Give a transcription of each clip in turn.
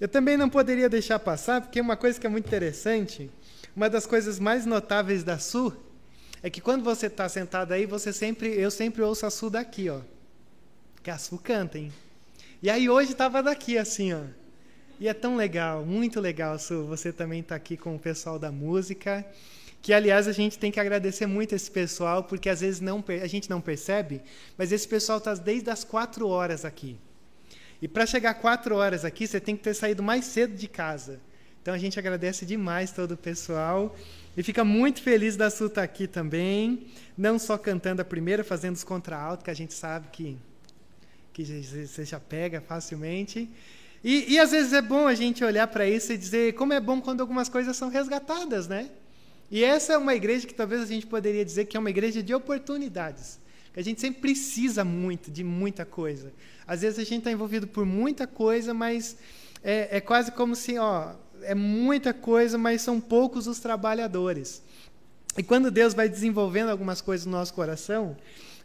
Eu também não poderia deixar passar, porque uma coisa que é muito interessante, uma das coisas mais notáveis da Su, é que quando você está sentado aí, você sempre, eu sempre ouço a Su daqui, ó. Que a Su canta, hein? E aí hoje estava daqui, assim, ó. E é tão legal, muito legal, Su, você também está aqui com o pessoal da música. Que, aliás, a gente tem que agradecer muito esse pessoal, porque às vezes não, a gente não percebe, mas esse pessoal está desde as quatro horas aqui. E para chegar quatro horas aqui, você tem que ter saído mais cedo de casa. Então a gente agradece demais todo o pessoal. E fica muito feliz da Su estar tá aqui também. Não só cantando a primeira, fazendo os contra-alto, que a gente sabe que, que você já pega facilmente. E, e às vezes é bom a gente olhar para isso e dizer como é bom quando algumas coisas são resgatadas, né? E essa é uma igreja que talvez a gente poderia dizer que é uma igreja de oportunidades. A gente sempre precisa muito de muita coisa. Às vezes a gente está envolvido por muita coisa, mas é, é quase como se, ó, é muita coisa, mas são poucos os trabalhadores. E quando Deus vai desenvolvendo algumas coisas no nosso coração,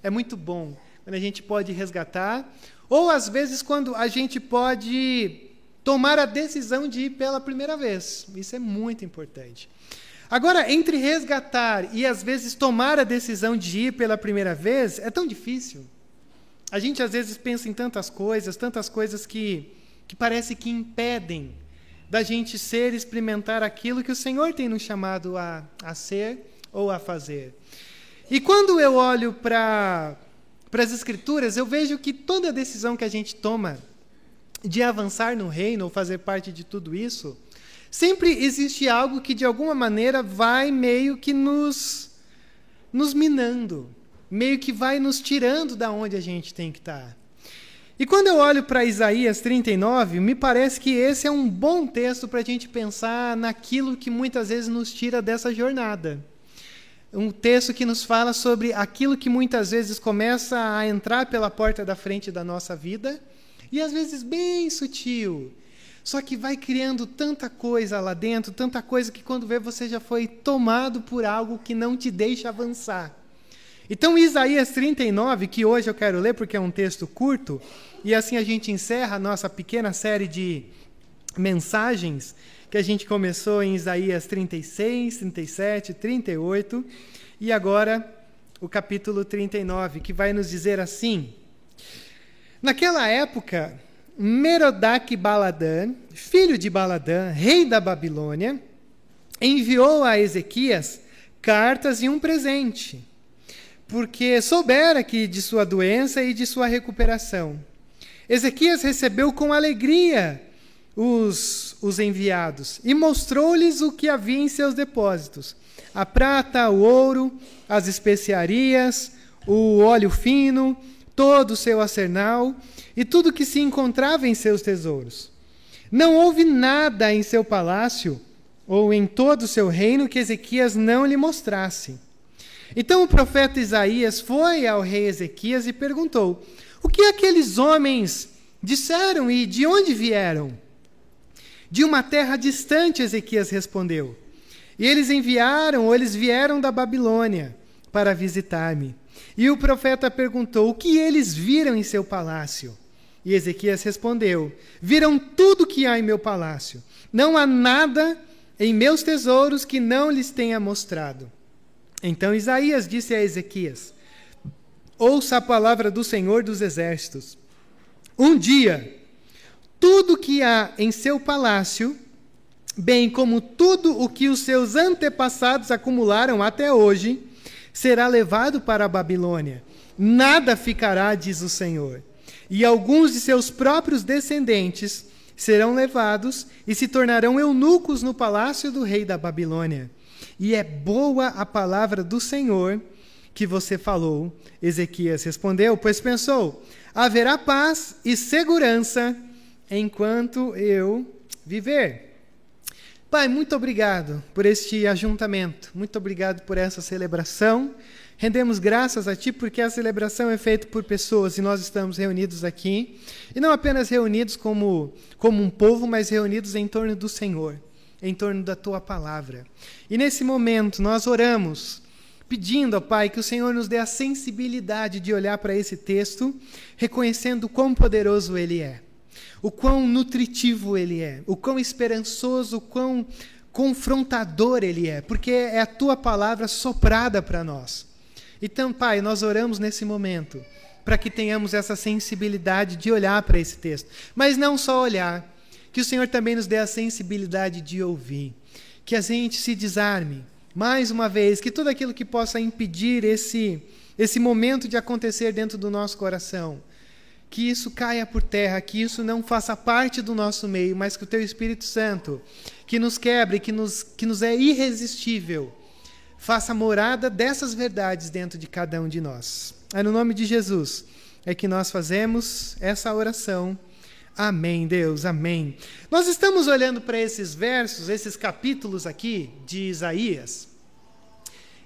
é muito bom. Quando a gente pode resgatar, ou às vezes quando a gente pode tomar a decisão de ir pela primeira vez. Isso é muito importante. Agora, entre resgatar e às vezes tomar a decisão de ir pela primeira vez, é tão difícil. A gente às vezes pensa em tantas coisas, tantas coisas que, que parece que impedem da gente ser, experimentar aquilo que o Senhor tem nos chamado a, a ser ou a fazer. E quando eu olho para as Escrituras, eu vejo que toda decisão que a gente toma de avançar no reino ou fazer parte de tudo isso, Sempre existe algo que de alguma maneira vai meio que nos nos minando, meio que vai nos tirando da onde a gente tem que estar. E quando eu olho para Isaías 39, me parece que esse é um bom texto para a gente pensar naquilo que muitas vezes nos tira dessa jornada. Um texto que nos fala sobre aquilo que muitas vezes começa a entrar pela porta da frente da nossa vida, e às vezes bem sutil, só que vai criando tanta coisa lá dentro, tanta coisa que quando vê você já foi tomado por algo que não te deixa avançar. Então, Isaías 39, que hoje eu quero ler porque é um texto curto, e assim a gente encerra a nossa pequena série de mensagens que a gente começou em Isaías 36, 37, 38, e agora o capítulo 39, que vai nos dizer assim: Naquela época, Merodach Baladã, filho de Baladã, rei da Babilônia, enviou a Ezequias cartas e um presente, porque soubera que de sua doença e de sua recuperação. Ezequias recebeu com alegria os, os enviados e mostrou-lhes o que havia em seus depósitos: a prata, o ouro, as especiarias, o óleo fino, todo o seu arsenal e tudo que se encontrava em seus tesouros. Não houve nada em seu palácio ou em todo o seu reino que Ezequias não lhe mostrasse. Então o profeta Isaías foi ao rei Ezequias e perguntou: O que aqueles homens disseram e de onde vieram? De uma terra distante, Ezequias respondeu. E eles enviaram, ou eles vieram da Babilônia para visitar-me. E o profeta perguntou: O que eles viram em seu palácio? E Ezequias respondeu: Viram tudo que há em meu palácio. Não há nada em meus tesouros que não lhes tenha mostrado. Então Isaías disse a Ezequias: Ouça a palavra do Senhor dos Exércitos. Um dia, tudo que há em seu palácio, bem como tudo o que os seus antepassados acumularam até hoje, será levado para a Babilônia. Nada ficará, diz o Senhor e alguns de seus próprios descendentes serão levados e se tornarão eunucos no palácio do rei da Babilônia. E é boa a palavra do Senhor que você falou. Ezequias respondeu, pois pensou: haverá paz e segurança enquanto eu viver. Pai, muito obrigado por este ajuntamento, muito obrigado por essa celebração. Rendemos graças a Ti porque a celebração é feita por pessoas e nós estamos reunidos aqui. E não apenas reunidos como, como um povo, mas reunidos em torno do Senhor, em torno da Tua palavra. E nesse momento nós oramos, pedindo ao Pai que o Senhor nos dê a sensibilidade de olhar para esse texto, reconhecendo quão poderoso ele é. o quão nutritivo ele é, o quão esperançoso, o quão confrontador ele é, porque é a tua palavra soprada para nós. Então, Pai, nós oramos nesse momento para que tenhamos essa sensibilidade de olhar para esse texto, mas não só olhar, que o Senhor também nos dê a sensibilidade de ouvir, que a gente se desarme, mais uma vez, que tudo aquilo que possa impedir esse esse momento de acontecer dentro do nosso coração, que isso caia por terra, que isso não faça parte do nosso meio, mas que o teu Espírito Santo, que nos quebre, que nos, que nos é irresistível, faça morada dessas verdades dentro de cada um de nós. É no nome de Jesus é que nós fazemos essa oração. Amém, Deus, amém. Nós estamos olhando para esses versos, esses capítulos aqui de Isaías.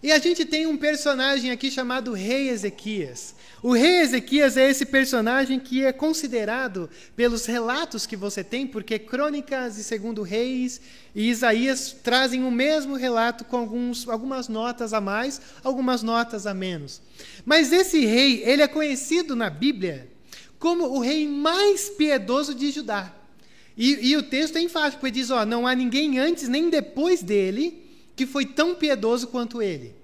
E a gente tem um personagem aqui chamado Rei Ezequias. O rei Ezequias é esse personagem que é considerado pelos relatos que você tem, porque Crônicas e Segundo Reis e Isaías trazem o mesmo relato com alguns, algumas notas a mais, algumas notas a menos. Mas esse rei, ele é conhecido na Bíblia como o rei mais piedoso de Judá. E, e o texto é enfático, ele diz: ó, não há ninguém antes nem depois dele que foi tão piedoso quanto ele.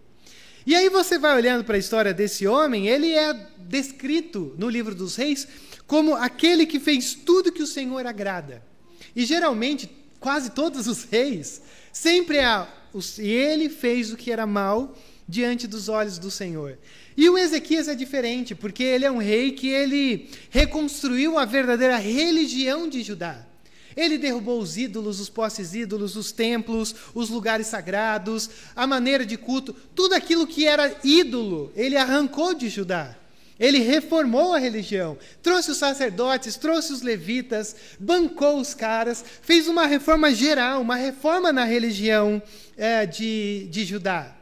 E aí você vai olhando para a história desse homem, ele é descrito no livro dos reis como aquele que fez tudo que o Senhor agrada. E geralmente, quase todos os reis, sempre e ele fez o que era mal diante dos olhos do Senhor. E o Ezequias é diferente, porque ele é um rei que ele reconstruiu a verdadeira religião de Judá. Ele derrubou os ídolos, os postes ídolos, os templos, os lugares sagrados, a maneira de culto, tudo aquilo que era ídolo, ele arrancou de Judá. Ele reformou a religião, trouxe os sacerdotes, trouxe os levitas, bancou os caras, fez uma reforma geral, uma reforma na religião é, de, de Judá.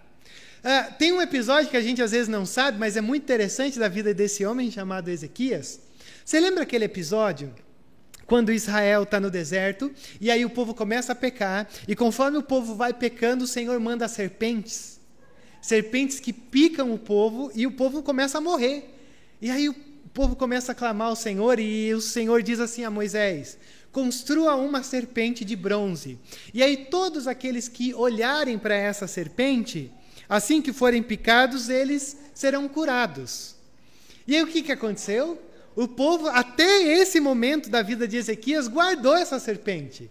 É, tem um episódio que a gente às vezes não sabe, mas é muito interessante da vida desse homem chamado Ezequias. Você lembra aquele episódio quando Israel está no deserto, e aí o povo começa a pecar, e conforme o povo vai pecando, o Senhor manda serpentes, serpentes que picam o povo, e o povo começa a morrer. E aí o povo começa a clamar ao Senhor, e o Senhor diz assim a Moisés: construa uma serpente de bronze. E aí todos aqueles que olharem para essa serpente, assim que forem picados, eles serão curados. E aí o que, que aconteceu? O povo, até esse momento da vida de Ezequias, guardou essa serpente.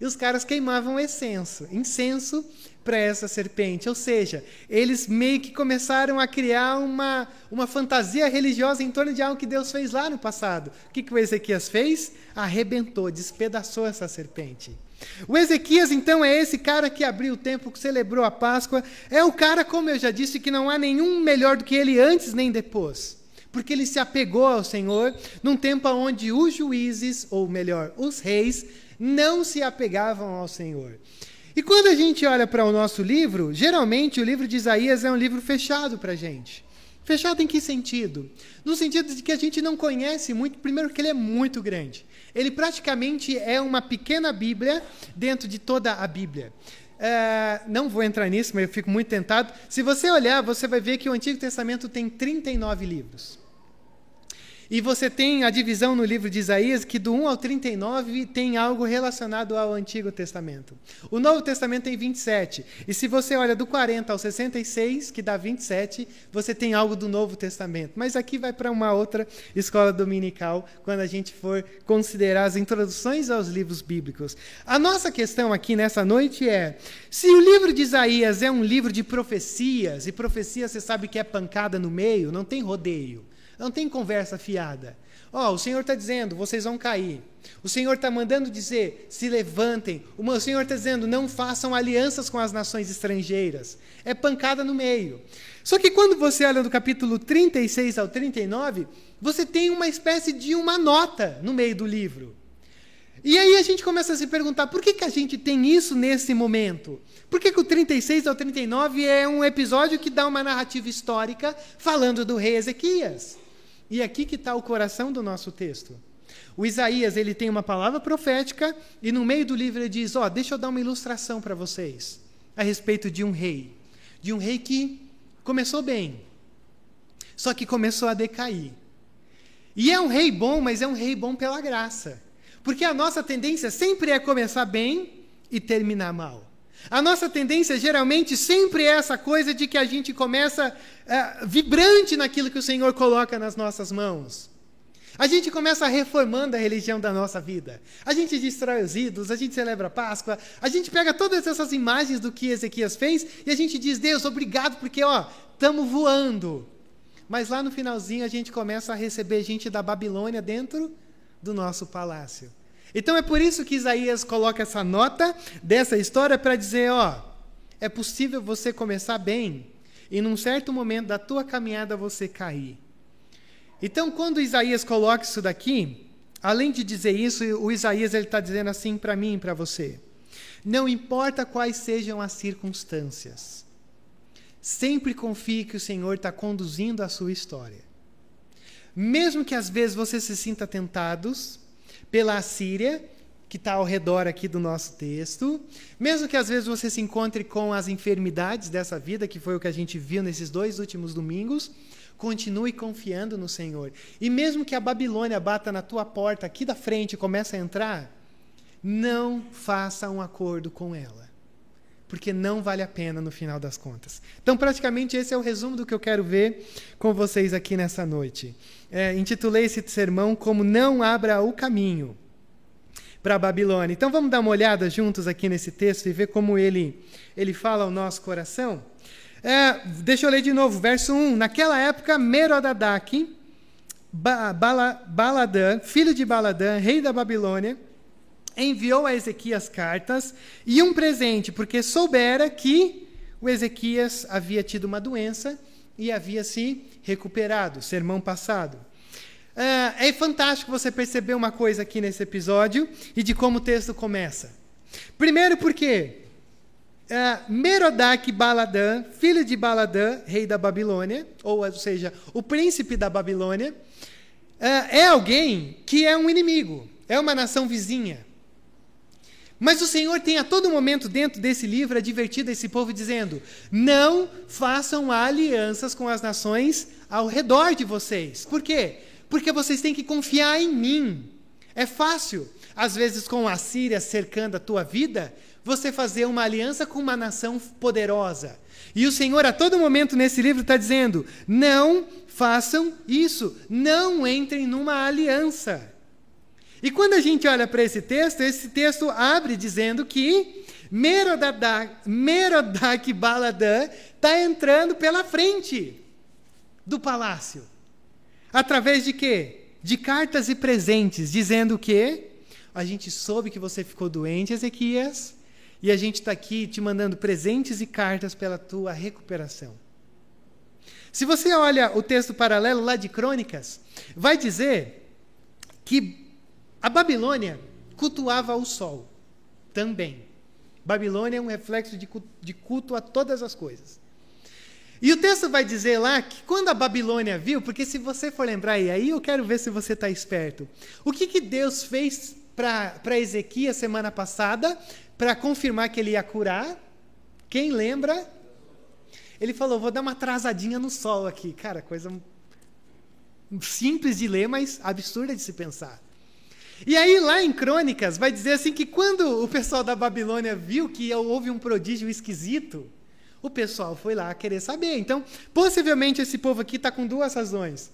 E os caras queimavam incenso, incenso para essa serpente. Ou seja, eles meio que começaram a criar uma, uma fantasia religiosa em torno de algo que Deus fez lá no passado. O que, que o Ezequias fez? Arrebentou, despedaçou essa serpente. O Ezequias, então, é esse cara que abriu o templo, que celebrou a Páscoa. É o cara, como eu já disse, que não há nenhum melhor do que ele antes nem depois porque ele se apegou ao Senhor num tempo onde os juízes, ou melhor, os reis, não se apegavam ao Senhor. E quando a gente olha para o nosso livro, geralmente o livro de Isaías é um livro fechado para a gente. Fechado em que sentido? No sentido de que a gente não conhece muito, primeiro, que ele é muito grande. Ele praticamente é uma pequena Bíblia dentro de toda a Bíblia. É, não vou entrar nisso, mas eu fico muito tentado. Se você olhar, você vai ver que o Antigo Testamento tem 39 livros. E você tem a divisão no livro de Isaías que do 1 ao 39 tem algo relacionado ao Antigo Testamento. O Novo Testamento tem 27. E se você olha do 40 ao 66, que dá 27, você tem algo do Novo Testamento. Mas aqui vai para uma outra escola dominical quando a gente for considerar as introduções aos livros bíblicos. A nossa questão aqui nessa noite é: se o livro de Isaías é um livro de profecias, e profecia você sabe que é pancada no meio, não tem rodeio. Não tem conversa fiada. Ó, oh, o Senhor está dizendo, vocês vão cair. O Senhor está mandando dizer, se levantem. O Senhor está dizendo, não façam alianças com as nações estrangeiras. É pancada no meio. Só que quando você olha do capítulo 36 ao 39, você tem uma espécie de uma nota no meio do livro. E aí a gente começa a se perguntar, por que, que a gente tem isso nesse momento? Por que, que o 36 ao 39 é um episódio que dá uma narrativa histórica falando do rei Ezequias? E aqui que está o coração do nosso texto. O Isaías ele tem uma palavra profética e no meio do livro ele diz: ó, oh, deixa eu dar uma ilustração para vocês a respeito de um rei, de um rei que começou bem, só que começou a decair. E é um rei bom, mas é um rei bom pela graça. Porque a nossa tendência sempre é começar bem e terminar mal. A nossa tendência geralmente sempre é essa coisa de que a gente começa é, vibrante naquilo que o Senhor coloca nas nossas mãos. A gente começa reformando a religião da nossa vida. A gente destrói os ídolos, a gente celebra a Páscoa, a gente pega todas essas imagens do que Ezequias fez e a gente diz: Deus, obrigado, porque ó, estamos voando. Mas lá no finalzinho a gente começa a receber gente da Babilônia dentro do nosso palácio. Então é por isso que Isaías coloca essa nota dessa história para dizer, ó, é possível você começar bem e num certo momento da tua caminhada você cair. Então, quando Isaías coloca isso daqui, além de dizer isso, o Isaías ele está dizendo assim para mim e para você: não importa quais sejam as circunstâncias, sempre confie que o Senhor está conduzindo a sua história. Mesmo que às vezes você se sinta tentados, pela Assíria, que está ao redor aqui do nosso texto. Mesmo que às vezes você se encontre com as enfermidades dessa vida, que foi o que a gente viu nesses dois últimos domingos, continue confiando no Senhor. E mesmo que a Babilônia bata na tua porta aqui da frente e comece a entrar, não faça um acordo com ela. Porque não vale a pena no final das contas. Então, praticamente, esse é o resumo do que eu quero ver com vocês aqui nessa noite é, intitulei esse sermão como Não Abra o Caminho para a Babilônia. Então vamos dar uma olhada juntos aqui nesse texto e ver como ele, ele fala ao nosso coração. É, deixa eu ler de novo, verso 1. Naquela época, Merodadac, ba Bala Baladã, filho de Baladã, rei da Babilônia, enviou a Ezequias cartas e um presente, porque soubera que o Ezequias havia tido uma doença e havia se recuperado, sermão passado. É, é fantástico você perceber uma coisa aqui nesse episódio e de como o texto começa. Primeiro, porque é, Merodach Baladã, filho de Baladã, rei da Babilônia, ou, ou seja, o príncipe da Babilônia, é, é alguém que é um inimigo, é uma nação vizinha. Mas o Senhor tem a todo momento dentro desse livro advertido esse povo dizendo: não façam alianças com as nações ao redor de vocês. Por quê? Porque vocês têm que confiar em mim. É fácil, às vezes com a Síria cercando a tua vida, você fazer uma aliança com uma nação poderosa. E o Senhor, a todo momento nesse livro, está dizendo: não façam isso, não entrem numa aliança. E quando a gente olha para esse texto, esse texto abre dizendo que Merodach, Baladã está entrando pela frente do palácio. Através de quê? De cartas e presentes, dizendo que a gente soube que você ficou doente, Ezequias, e a gente está aqui te mandando presentes e cartas pela tua recuperação. Se você olha o texto paralelo lá de Crônicas, vai dizer que a Babilônia cultuava o sol também. Babilônia é um reflexo de culto, a todas as coisas. E o texto vai dizer lá que quando a Babilônia viu, porque se você for lembrar, e aí eu quero ver se você está esperto, o que, que Deus fez para Ezequias semana passada, para confirmar que ele ia curar? Quem lembra? Ele falou: vou dar uma atrasadinha no sol aqui. Cara, coisa simples de ler, mas absurda de se pensar. E aí, lá em Crônicas, vai dizer assim que quando o pessoal da Babilônia viu que houve um prodígio esquisito, o pessoal foi lá querer saber. Então, possivelmente esse povo aqui está com duas razões.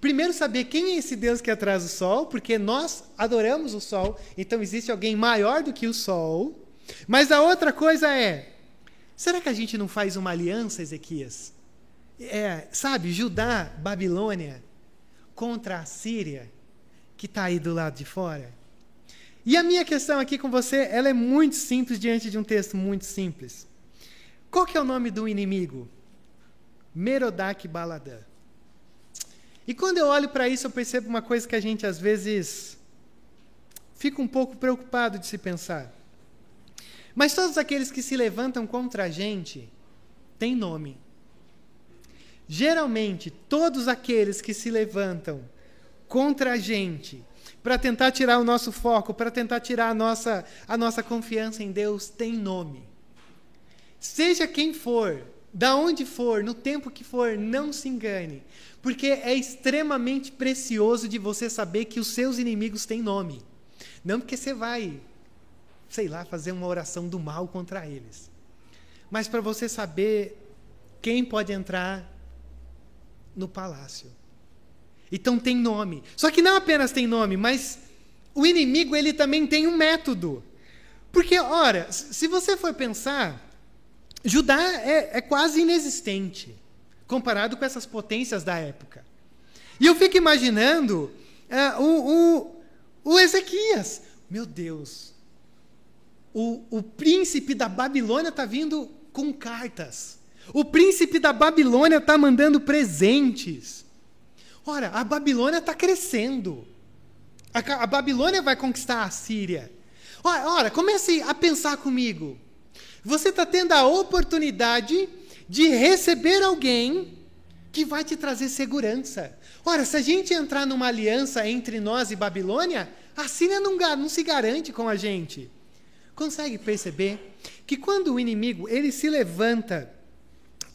Primeiro, saber quem é esse Deus que atrás do sol, porque nós adoramos o sol, então existe alguém maior do que o sol. Mas a outra coisa é: será que a gente não faz uma aliança, Ezequias? É, sabe, Judá, Babilônia, contra a Síria? Que está aí do lado de fora? E a minha questão aqui com você, ela é muito simples diante de um texto muito simples. Qual que é o nome do inimigo? Merodach Baladã. E quando eu olho para isso, eu percebo uma coisa que a gente às vezes fica um pouco preocupado de se pensar. Mas todos aqueles que se levantam contra a gente têm nome. Geralmente, todos aqueles que se levantam contra a gente, para tentar tirar o nosso foco, para tentar tirar a nossa, a nossa confiança em Deus, tem nome. Seja quem for, da onde for, no tempo que for, não se engane, porque é extremamente precioso de você saber que os seus inimigos têm nome. Não porque você vai, sei lá, fazer uma oração do mal contra eles. Mas para você saber quem pode entrar no palácio. Então tem nome. Só que não apenas tem nome, mas o inimigo ele também tem um método. Porque, ora, se você for pensar, Judá é, é quase inexistente comparado com essas potências da época. E eu fico imaginando uh, o, o, o, Ezequias. Meu Deus, o, o príncipe da Babilônia está vindo com cartas. O príncipe da Babilônia está mandando presentes. Ora, a Babilônia está crescendo. A, a, Babilônia vai conquistar a Síria. Ora, ora comece a pensar comigo. Você está tendo a oportunidade de receber alguém que vai te trazer segurança. Ora, se a gente entrar numa aliança entre nós e Babilônia, a Síria não, não se garante com a gente. Consegue perceber que quando o inimigo ele se levanta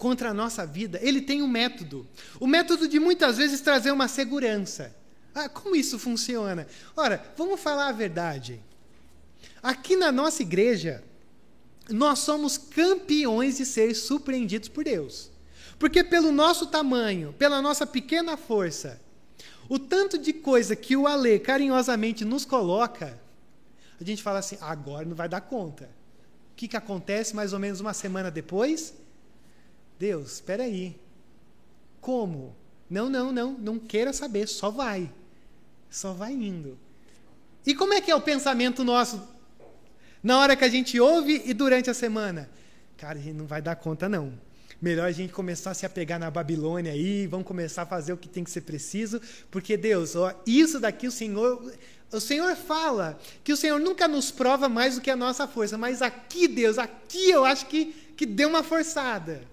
contra a nossa vida, ele tem um método. O método de muitas vezes trazer uma segurança. Ah, como isso funciona? Ora, vamos falar a verdade. Aqui na nossa igreja, nós somos campeões de ser surpreendidos por Deus. Porque pelo nosso tamanho, pela nossa pequena força, o tanto de coisa que o Alê carinhosamente nos coloca, a gente fala assim, agora não vai dar conta. O que, que acontece mais ou menos uma semana depois? Deus, espera aí. Como? Não, não, não, não queira saber, só vai. Só vai indo. E como é que é o pensamento nosso na hora que a gente ouve e durante a semana. Cara, a gente não vai dar conta, não. Melhor a gente começar a se apegar na Babilônia aí, vamos começar a fazer o que tem que ser preciso, porque Deus, ó, isso daqui o Senhor, o Senhor fala que o Senhor nunca nos prova mais do que a nossa força, mas aqui, Deus, aqui eu acho que, que deu uma forçada.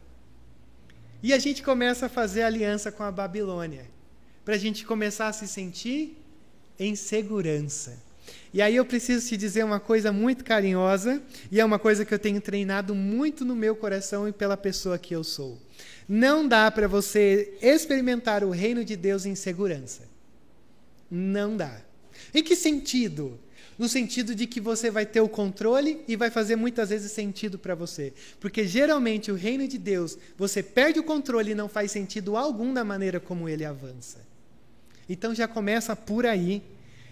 E a gente começa a fazer aliança com a Babilônia, para a gente começar a se sentir em segurança. E aí eu preciso te dizer uma coisa muito carinhosa, e é uma coisa que eu tenho treinado muito no meu coração e pela pessoa que eu sou. Não dá para você experimentar o reino de Deus em segurança. Não dá. Em que sentido? No sentido de que você vai ter o controle e vai fazer muitas vezes sentido para você. Porque geralmente o reino de Deus, você perde o controle e não faz sentido algum da maneira como ele avança. Então já começa por aí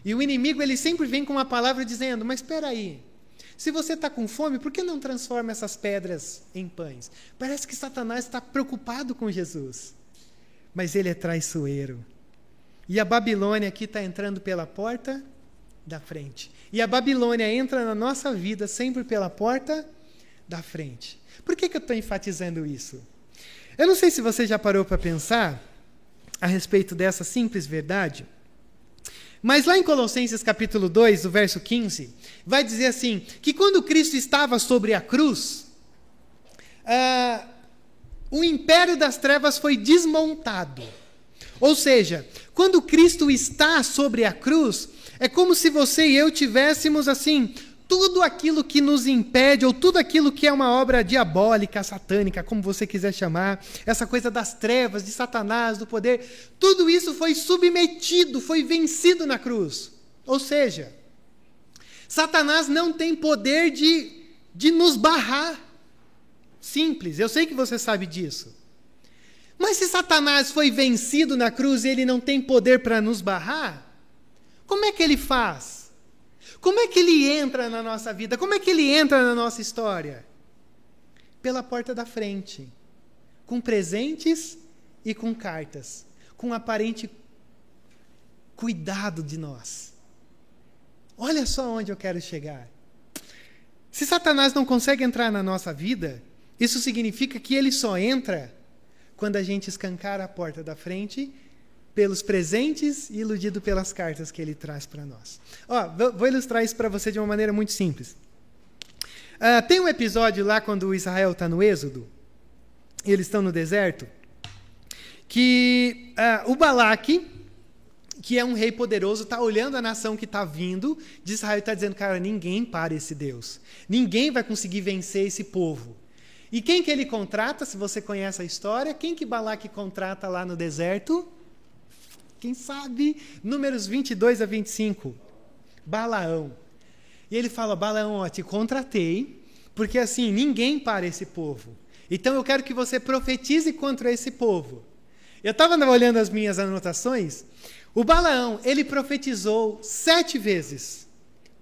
e o inimigo ele sempre vem com uma palavra dizendo: Mas espera aí, se você está com fome, por que não transforma essas pedras em pães? Parece que Satanás está preocupado com Jesus, mas ele é traiçoeiro. E a Babilônia aqui está entrando pela porta da frente. E a Babilônia entra na nossa vida sempre pela porta da frente. Por que, que eu estou enfatizando isso? Eu não sei se você já parou para pensar a respeito dessa simples verdade. Mas lá em Colossenses capítulo 2, o verso 15, vai dizer assim: que quando Cristo estava sobre a cruz, uh, o império das trevas foi desmontado. Ou seja, quando Cristo está sobre a cruz, é como se você e eu tivéssemos assim tudo aquilo que nos impede, ou tudo aquilo que é uma obra diabólica, satânica, como você quiser chamar, essa coisa das trevas, de Satanás, do poder, tudo isso foi submetido, foi vencido na cruz. Ou seja, Satanás não tem poder de, de nos barrar. Simples, eu sei que você sabe disso. Mas se Satanás foi vencido na cruz e ele não tem poder para nos barrar, como é que ele faz? Como é que ele entra na nossa vida? Como é que ele entra na nossa história? Pela porta da frente, com presentes e com cartas, com aparente cuidado de nós. Olha só onde eu quero chegar. Se Satanás não consegue entrar na nossa vida, isso significa que ele só entra quando a gente escancar a porta da frente pelos presentes e iludido pelas cartas que ele traz para nós. Ó, vou ilustrar isso para você de uma maneira muito simples. Uh, tem um episódio lá quando Israel está no Êxodo, e eles estão no deserto, que uh, o Balaque, que é um rei poderoso, está olhando a nação que está vindo de Israel e está dizendo, cara, ninguém para esse Deus. Ninguém vai conseguir vencer esse povo. E quem que ele contrata, se você conhece a história? Quem que Balaque contrata lá no deserto? Quem sabe? Números 22 a 25. Balaão. E ele fala: Balaão, ó, te contratei, porque assim, ninguém para esse povo. Então eu quero que você profetize contra esse povo. Eu estava olhando as minhas anotações. O Balaão, ele profetizou sete vezes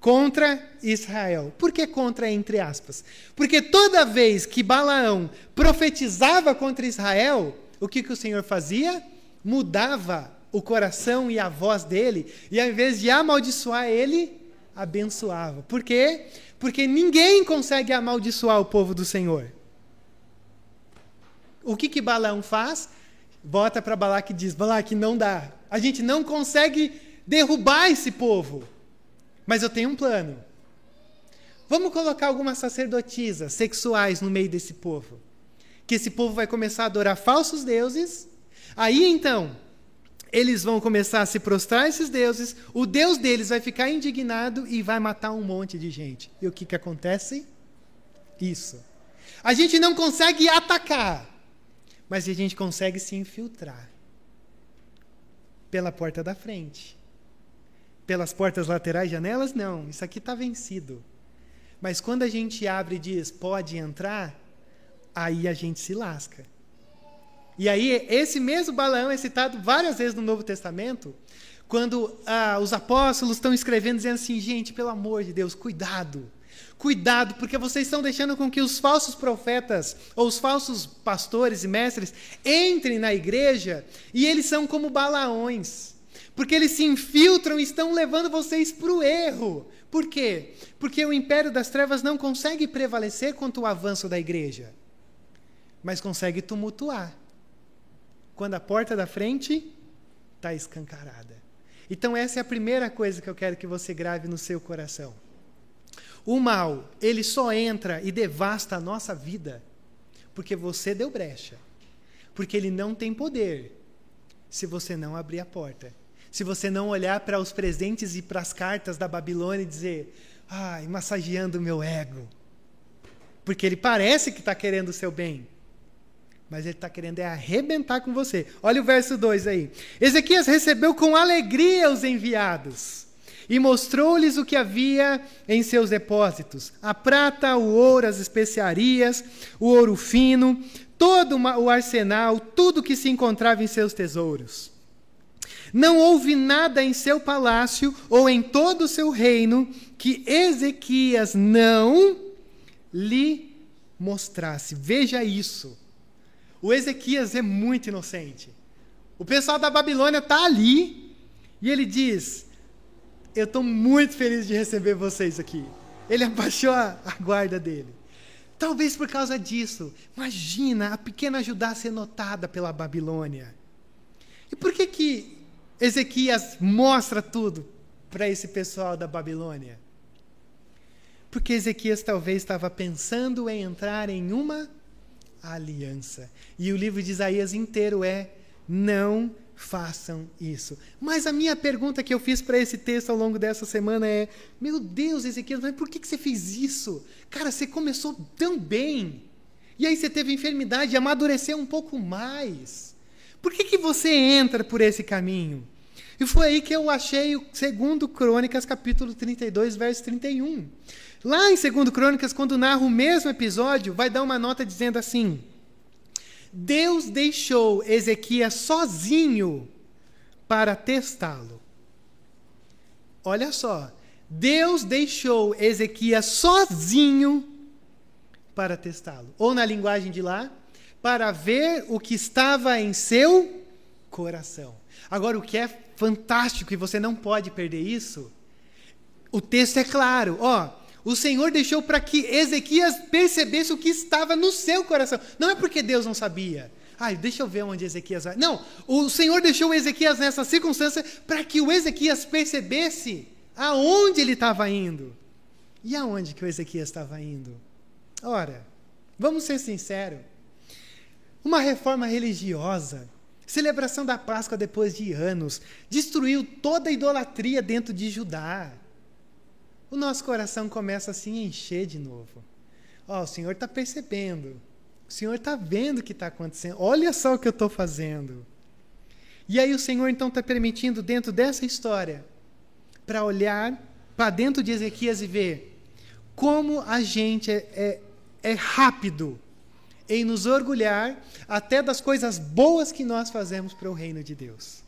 contra Israel. Por que contra, entre aspas? Porque toda vez que Balaão profetizava contra Israel, o que, que o Senhor fazia? Mudava o coração e a voz dele, e ao invés de amaldiçoar ele, abençoava. Por quê? Porque ninguém consegue amaldiçoar o povo do Senhor. O que que Balaão faz? Bota para Balaque e diz: Balaque, não dá. A gente não consegue derrubar esse povo. Mas eu tenho um plano. Vamos colocar algumas sacerdotisas sexuais no meio desse povo. Que esse povo vai começar a adorar falsos deuses. Aí então, eles vão começar a se prostrar a esses deuses. O Deus deles vai ficar indignado e vai matar um monte de gente. E o que, que acontece? Isso. A gente não consegue atacar mas a gente consegue se infiltrar pela porta da frente. Pelas portas laterais, janelas, não. Isso aqui está vencido. Mas quando a gente abre e diz pode entrar, aí a gente se lasca. E aí, esse mesmo Balaão é citado várias vezes no Novo Testamento, quando ah, os apóstolos estão escrevendo, dizendo assim: gente, pelo amor de Deus, cuidado. Cuidado, porque vocês estão deixando com que os falsos profetas ou os falsos pastores e mestres entrem na igreja e eles são como balaões. Porque eles se infiltram e estão levando vocês para o erro. Por quê? Porque o império das trevas não consegue prevalecer contra o avanço da igreja, mas consegue tumultuar. Quando a porta da frente está escancarada. Então, essa é a primeira coisa que eu quero que você grave no seu coração. O mal, ele só entra e devasta a nossa vida porque você deu brecha. Porque ele não tem poder se você não abrir a porta. Se você não olhar para os presentes e para as cartas da Babilônia e dizer, ai, massageando o meu ego. Porque ele parece que está querendo o seu bem. Mas ele está querendo é arrebentar com você. Olha o verso 2 aí. Ezequias recebeu com alegria os enviados e mostrou-lhes o que havia em seus depósitos: a prata, o ouro, as especiarias, o ouro fino, todo o arsenal, tudo que se encontrava em seus tesouros. Não houve nada em seu palácio ou em todo o seu reino que Ezequias não lhe mostrasse. Veja isso. O Ezequias é muito inocente. O pessoal da Babilônia está ali e ele diz: eu estou muito feliz de receber vocês aqui. Ele abaixou a, a guarda dele. Talvez por causa disso. Imagina a pequena Judá ser notada pela Babilônia. E por que que Ezequias mostra tudo para esse pessoal da Babilônia? Porque Ezequias talvez estava pensando em entrar em uma aliança. E o livro de Isaías inteiro é: não façam isso. Mas a minha pergunta que eu fiz para esse texto ao longo dessa semana é: meu Deus, Ezequiel, mas por que, que você fez isso? Cara, você começou tão bem. E aí você teve enfermidade e amadureceu um pouco mais. Por que, que você entra por esse caminho? E foi aí que eu achei o segundo Crônicas, capítulo 32, verso 31. Lá em segundo Crônicas, quando narra o mesmo episódio, vai dar uma nota dizendo assim: Deus deixou Ezequias sozinho para testá-lo. Olha só, Deus deixou Ezequias sozinho para testá-lo. Ou na linguagem de lá, para ver o que estava em seu coração. Agora, o que é fantástico e você não pode perder isso, o texto é claro, ó, o Senhor deixou para que Ezequias percebesse o que estava no seu coração. Não é porque Deus não sabia. Ai, deixa eu ver onde Ezequias vai. Não, o Senhor deixou Ezequias nessa circunstância para que o Ezequias percebesse aonde ele estava indo. E aonde que o Ezequias estava indo? Ora, vamos ser sinceros. Uma reforma religiosa, celebração da Páscoa depois de anos, destruiu toda a idolatria dentro de Judá o nosso coração começa a se encher de novo. Ó, oh, o Senhor está percebendo. O Senhor está vendo o que está acontecendo. Olha só o que eu estou fazendo. E aí o Senhor então está permitindo, dentro dessa história, para olhar para dentro de Ezequias e ver como a gente é, é, é rápido em nos orgulhar até das coisas boas que nós fazemos para o reino de Deus.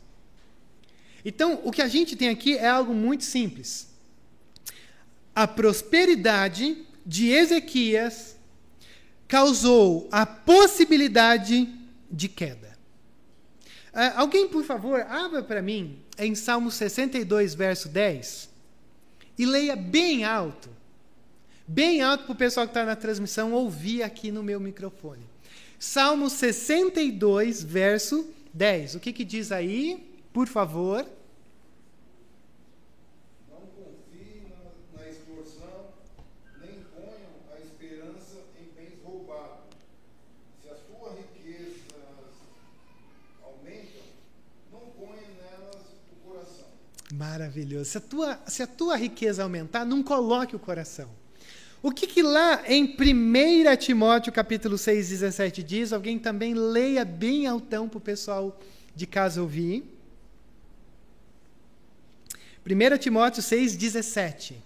Então, o que a gente tem aqui é algo muito simples. A prosperidade de Ezequias causou a possibilidade de queda. Uh, alguém, por favor, abra para mim em Salmo 62, verso 10 e leia bem alto. Bem alto para o pessoal que está na transmissão ouvir aqui no meu microfone. Salmo 62, verso 10. O que, que diz aí? Por favor. Maravilhoso. Se a, tua, se a tua riqueza aumentar, não coloque o coração. O que, que lá em 1 Timóteo capítulo 6, 17 diz? Alguém também leia bem altão para o pessoal de casa ouvir. 1 Timóteo 6, 17.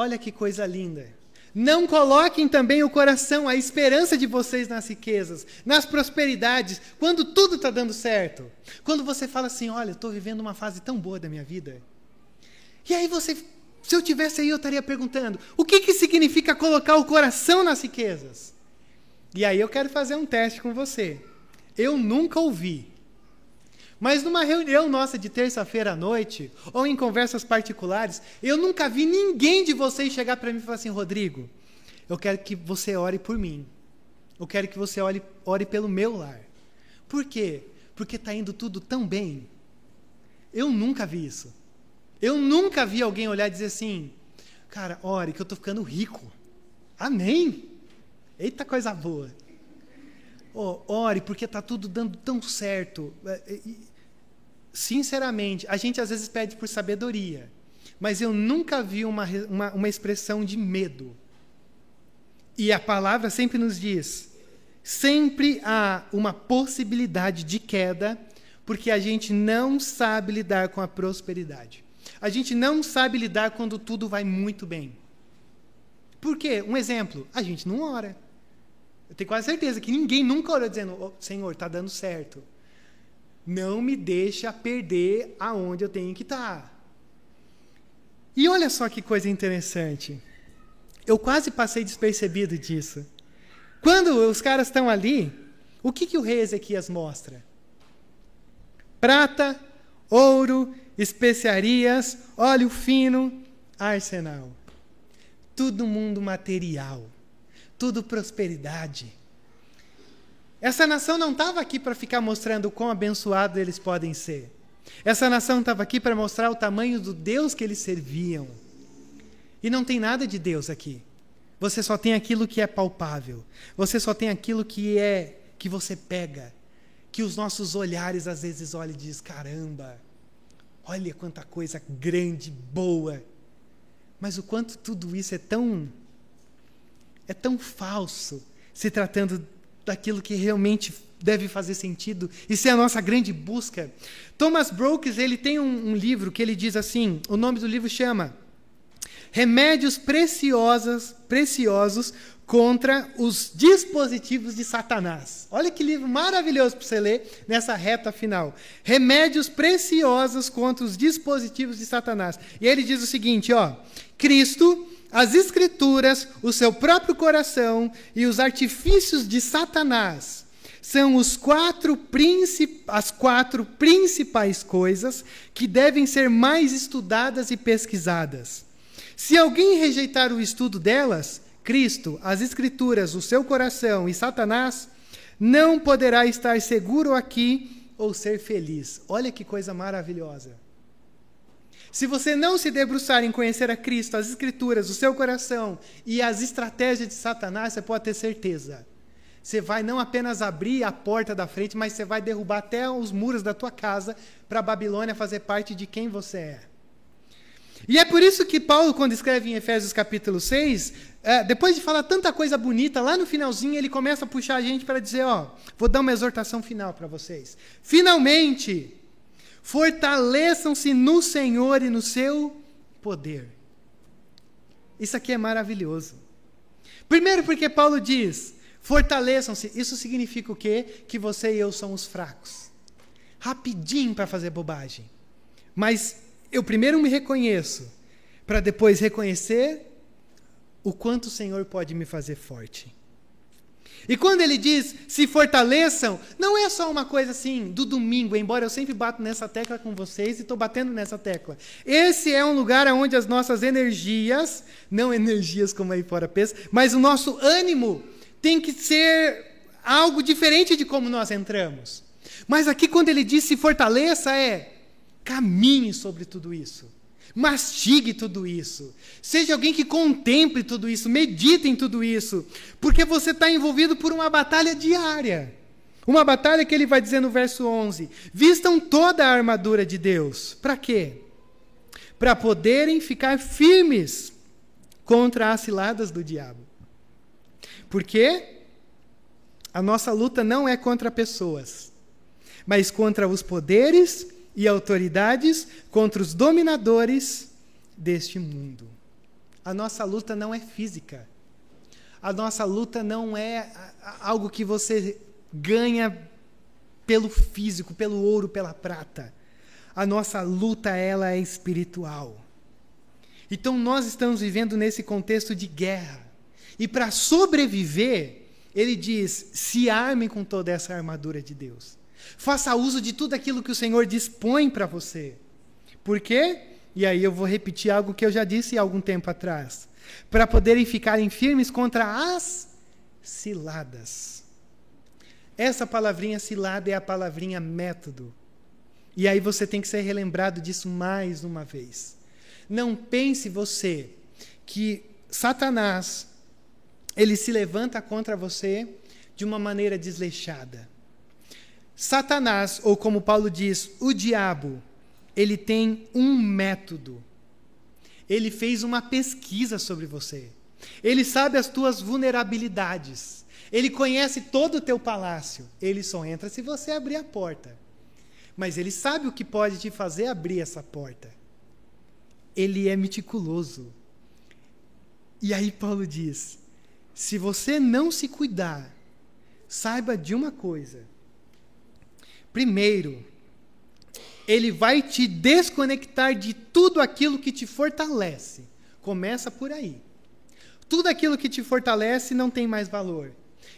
Olha que coisa linda. Não coloquem também o coração, a esperança de vocês nas riquezas, nas prosperidades, quando tudo está dando certo. Quando você fala assim: Olha, estou vivendo uma fase tão boa da minha vida. E aí você, se eu tivesse aí, eu estaria perguntando: O que, que significa colocar o coração nas riquezas? E aí eu quero fazer um teste com você. Eu nunca ouvi mas numa reunião nossa de terça-feira à noite, ou em conversas particulares, eu nunca vi ninguém de vocês chegar para mim e falar assim: Rodrigo, eu quero que você ore por mim. Eu quero que você ore, ore pelo meu lar. Por quê? Porque está indo tudo tão bem. Eu nunca vi isso. Eu nunca vi alguém olhar e dizer assim: Cara, ore que eu estou ficando rico. Amém? Eita coisa boa. Oh, ore, porque está tudo dando tão certo. É, sinceramente, a gente às vezes pede por sabedoria, mas eu nunca vi uma, uma, uma expressão de medo. E a palavra sempre nos diz: sempre há uma possibilidade de queda, porque a gente não sabe lidar com a prosperidade. A gente não sabe lidar quando tudo vai muito bem. Por quê? Um exemplo: a gente não ora. Eu tenho quase certeza que ninguém nunca orou dizendo: oh, Senhor, está dando certo não me deixa perder aonde eu tenho que estar. E olha só que coisa interessante. Eu quase passei despercebido disso. Quando os caras estão ali, o que, que o rei Ezequias mostra? Prata, ouro, especiarias, óleo fino, arsenal. Tudo mundo material. Tudo prosperidade. Essa nação não estava aqui para ficar mostrando o quão abençoados eles podem ser. Essa nação estava aqui para mostrar o tamanho do Deus que eles serviam. E não tem nada de Deus aqui. Você só tem aquilo que é palpável. Você só tem aquilo que é que você pega, que os nossos olhares às vezes olham e diz: "Caramba, olha quanta coisa grande, boa". Mas o quanto tudo isso é tão é tão falso, se tratando daquilo que realmente deve fazer sentido. Isso é a nossa grande busca. Thomas Brooks ele tem um, um livro que ele diz assim. O nome do livro chama Remédios preciosos, preciosos contra os dispositivos de Satanás. Olha que livro maravilhoso para você ler nessa reta final. Remédios preciosos contra os dispositivos de Satanás. E ele diz o seguinte, ó: Cristo as Escrituras, o seu próprio coração e os artifícios de Satanás são os quatro as quatro principais coisas que devem ser mais estudadas e pesquisadas. Se alguém rejeitar o estudo delas, Cristo, as Escrituras, o seu coração e Satanás, não poderá estar seguro aqui ou ser feliz. Olha que coisa maravilhosa. Se você não se debruçar em conhecer a Cristo, as Escrituras, o seu coração e as estratégias de Satanás, você pode ter certeza. Você vai não apenas abrir a porta da frente, mas você vai derrubar até os muros da tua casa para a Babilônia fazer parte de quem você é. E é por isso que Paulo, quando escreve em Efésios capítulo 6, é, depois de falar tanta coisa bonita, lá no finalzinho ele começa a puxar a gente para dizer: Ó, vou dar uma exortação final para vocês. Finalmente, fortaleçam-se no Senhor e no seu poder. Isso aqui é maravilhoso. Primeiro, porque Paulo diz: fortaleçam-se. Isso significa o quê? Que você e eu somos fracos. Rapidinho para fazer bobagem. Mas eu primeiro me reconheço, para depois reconhecer o quanto o Senhor pode me fazer forte. E quando ele diz se fortaleçam, não é só uma coisa assim do domingo, embora eu sempre bato nessa tecla com vocês e estou batendo nessa tecla. Esse é um lugar onde as nossas energias, não energias como aí fora pensa, mas o nosso ânimo tem que ser algo diferente de como nós entramos. Mas aqui, quando ele diz se fortaleça, é caminhe sobre tudo isso. Mastigue tudo isso. Seja alguém que contemple tudo isso, medite em tudo isso, porque você está envolvido por uma batalha diária. Uma batalha que ele vai dizer no verso 11: Vistam toda a armadura de Deus. Para quê? Para poderem ficar firmes contra as ciladas do diabo. Porque a nossa luta não é contra pessoas, mas contra os poderes e autoridades contra os dominadores deste mundo. A nossa luta não é física. A nossa luta não é algo que você ganha pelo físico, pelo ouro, pela prata. A nossa luta ela é espiritual. Então nós estamos vivendo nesse contexto de guerra. E para sobreviver, ele diz: se armem com toda essa armadura de Deus. Faça uso de tudo aquilo que o Senhor dispõe para você. Por quê? E aí eu vou repetir algo que eu já disse há algum tempo atrás. Para poderem ficarem firmes contra as ciladas. Essa palavrinha cilada é a palavrinha método. E aí você tem que ser relembrado disso mais uma vez. Não pense você que Satanás ele se levanta contra você de uma maneira desleixada. Satanás, ou como Paulo diz, o diabo, ele tem um método. Ele fez uma pesquisa sobre você. Ele sabe as tuas vulnerabilidades. Ele conhece todo o teu palácio. Ele só entra se você abrir a porta. Mas ele sabe o que pode te fazer abrir essa porta. Ele é meticuloso. E aí Paulo diz: se você não se cuidar, saiba de uma coisa Primeiro, ele vai te desconectar de tudo aquilo que te fortalece. Começa por aí. Tudo aquilo que te fortalece não tem mais valor.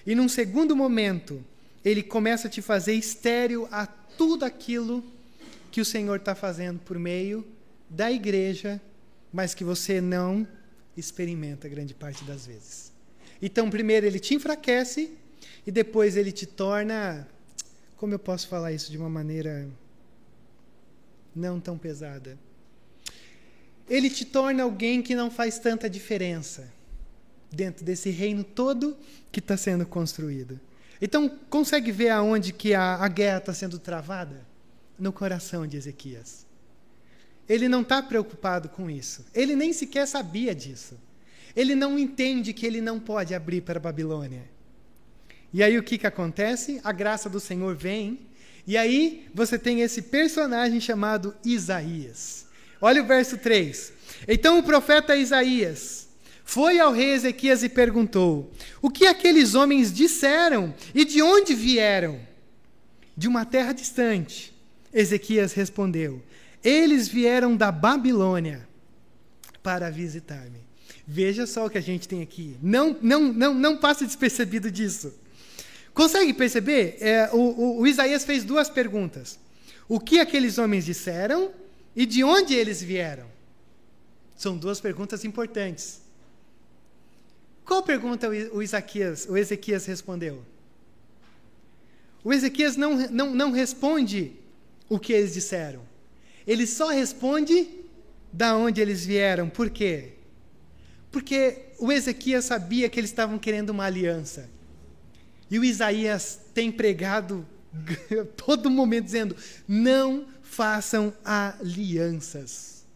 E num segundo momento, ele começa a te fazer estéreo a tudo aquilo que o Senhor está fazendo por meio da igreja, mas que você não experimenta grande parte das vezes. Então, primeiro ele te enfraquece e depois ele te torna como eu posso falar isso de uma maneira não tão pesada? Ele te torna alguém que não faz tanta diferença dentro desse reino todo que está sendo construído. Então, consegue ver aonde que a, a guerra está sendo travada? No coração de Ezequias. Ele não está preocupado com isso. Ele nem sequer sabia disso. Ele não entende que ele não pode abrir para a Babilônia. E aí o que, que acontece? A graça do Senhor vem, e aí você tem esse personagem chamado Isaías. Olha o verso 3. Então o profeta Isaías foi ao rei Ezequias e perguntou: O que aqueles homens disseram e de onde vieram? De uma terra distante. Ezequias respondeu: Eles vieram da Babilônia para visitar-me. Veja só o que a gente tem aqui. Não, não, não, não passe despercebido disso. Consegue perceber? É, o, o, o Isaías fez duas perguntas. O que aqueles homens disseram e de onde eles vieram? São duas perguntas importantes. Qual pergunta o, Isaquias, o Ezequias respondeu? O Ezequias não, não, não responde o que eles disseram. Ele só responde da onde eles vieram. Por quê? Porque o Ezequias sabia que eles estavam querendo uma aliança. E o Isaías tem pregado todo momento dizendo: não façam alianças.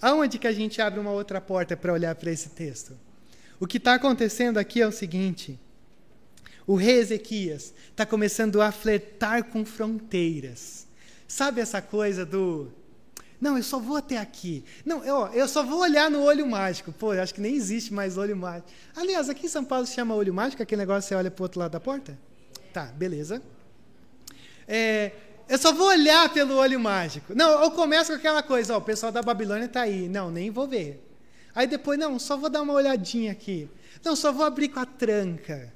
Aonde que a gente abre uma outra porta para olhar para esse texto? O que está acontecendo aqui é o seguinte: o rei Ezequias está começando a flertar com fronteiras. Sabe essa coisa do. Não, eu só vou até aqui. Não, eu, eu só vou olhar no olho mágico. Pô, acho que nem existe mais olho mágico. Aliás, aqui em São Paulo se chama olho mágico, aquele negócio que você olha para o outro lado da porta? Tá, beleza. É, eu só vou olhar pelo olho mágico. Não, eu começo com aquela coisa, ó, o pessoal da Babilônia está aí. Não, nem vou ver. Aí depois, não, só vou dar uma olhadinha aqui. Não, só vou abrir com a tranca.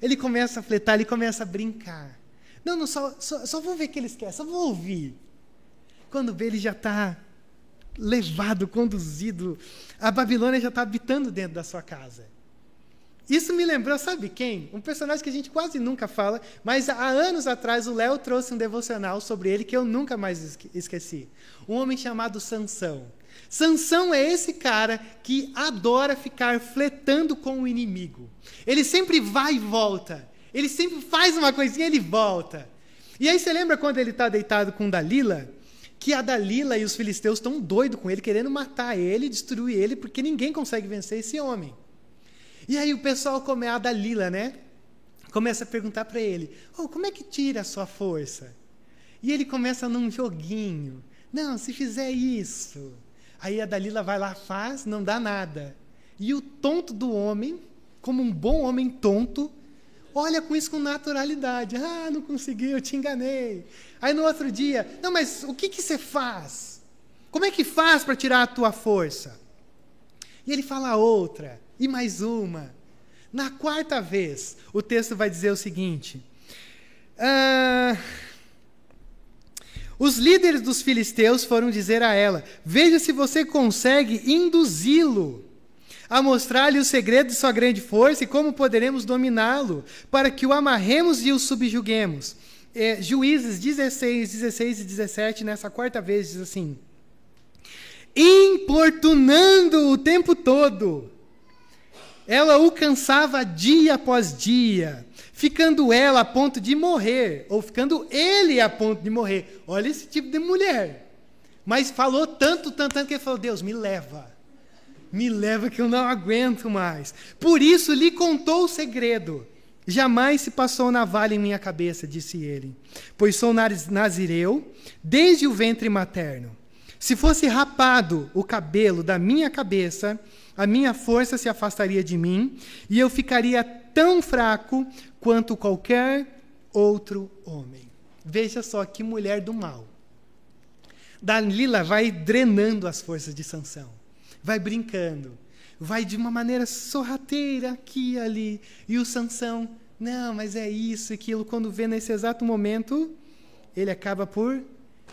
Ele começa a fletar, ele começa a brincar. Não, não, só, só, só vou ver o que eles querem, só vou ouvir. Quando vê, ele já está levado, conduzido. A Babilônia já está habitando dentro da sua casa. Isso me lembrou, sabe quem? Um personagem que a gente quase nunca fala, mas há anos atrás o Léo trouxe um devocional sobre ele que eu nunca mais esqueci. Um homem chamado Sansão. Sansão é esse cara que adora ficar fletando com o inimigo. Ele sempre vai e volta. Ele sempre faz uma coisinha e ele volta. E aí você lembra quando ele está deitado com Dalila? Que a Dalila e os filisteus estão doidos com ele, querendo matar ele, destruir ele, porque ninguém consegue vencer esse homem. E aí o pessoal come a Dalila, né? Começa a perguntar para ele: oh, como é que tira a sua força? E ele começa num joguinho. Não, se fizer isso. Aí a Dalila vai lá, faz, não dá nada. E o tonto do homem, como um bom homem tonto, olha com isso com naturalidade. Ah, não consegui, eu te enganei. Aí no outro dia, não, mas o que, que você faz? Como é que faz para tirar a tua força? E ele fala outra e mais uma. Na quarta vez, o texto vai dizer o seguinte: ah, os líderes dos filisteus foram dizer a ela: Veja se você consegue induzi-lo a mostrar-lhe o segredo de sua grande força e como poderemos dominá-lo, para que o amarremos e o subjuguemos. É, Juízes 16, 16 e 17, nessa quarta vez, diz assim: Importunando o tempo todo ela o cansava dia após dia, ficando ela a ponto de morrer, ou ficando ele a ponto de morrer. Olha esse tipo de mulher. Mas falou tanto, tanto, tanto que ele falou: Deus, me leva. Me leva que eu não aguento mais. Por isso lhe contou o segredo. Jamais se passou navalha em minha cabeça, disse ele, pois sou nazireu desde o ventre materno. Se fosse rapado o cabelo da minha cabeça, a minha força se afastaria de mim e eu ficaria tão fraco quanto qualquer outro homem. Veja só que mulher do mal. Dalila vai drenando as forças de Sansão, vai brincando, vai de uma maneira sorrateira aqui e ali, e o Sansão, não, mas é isso, aquilo, quando vê nesse exato momento, ele acaba por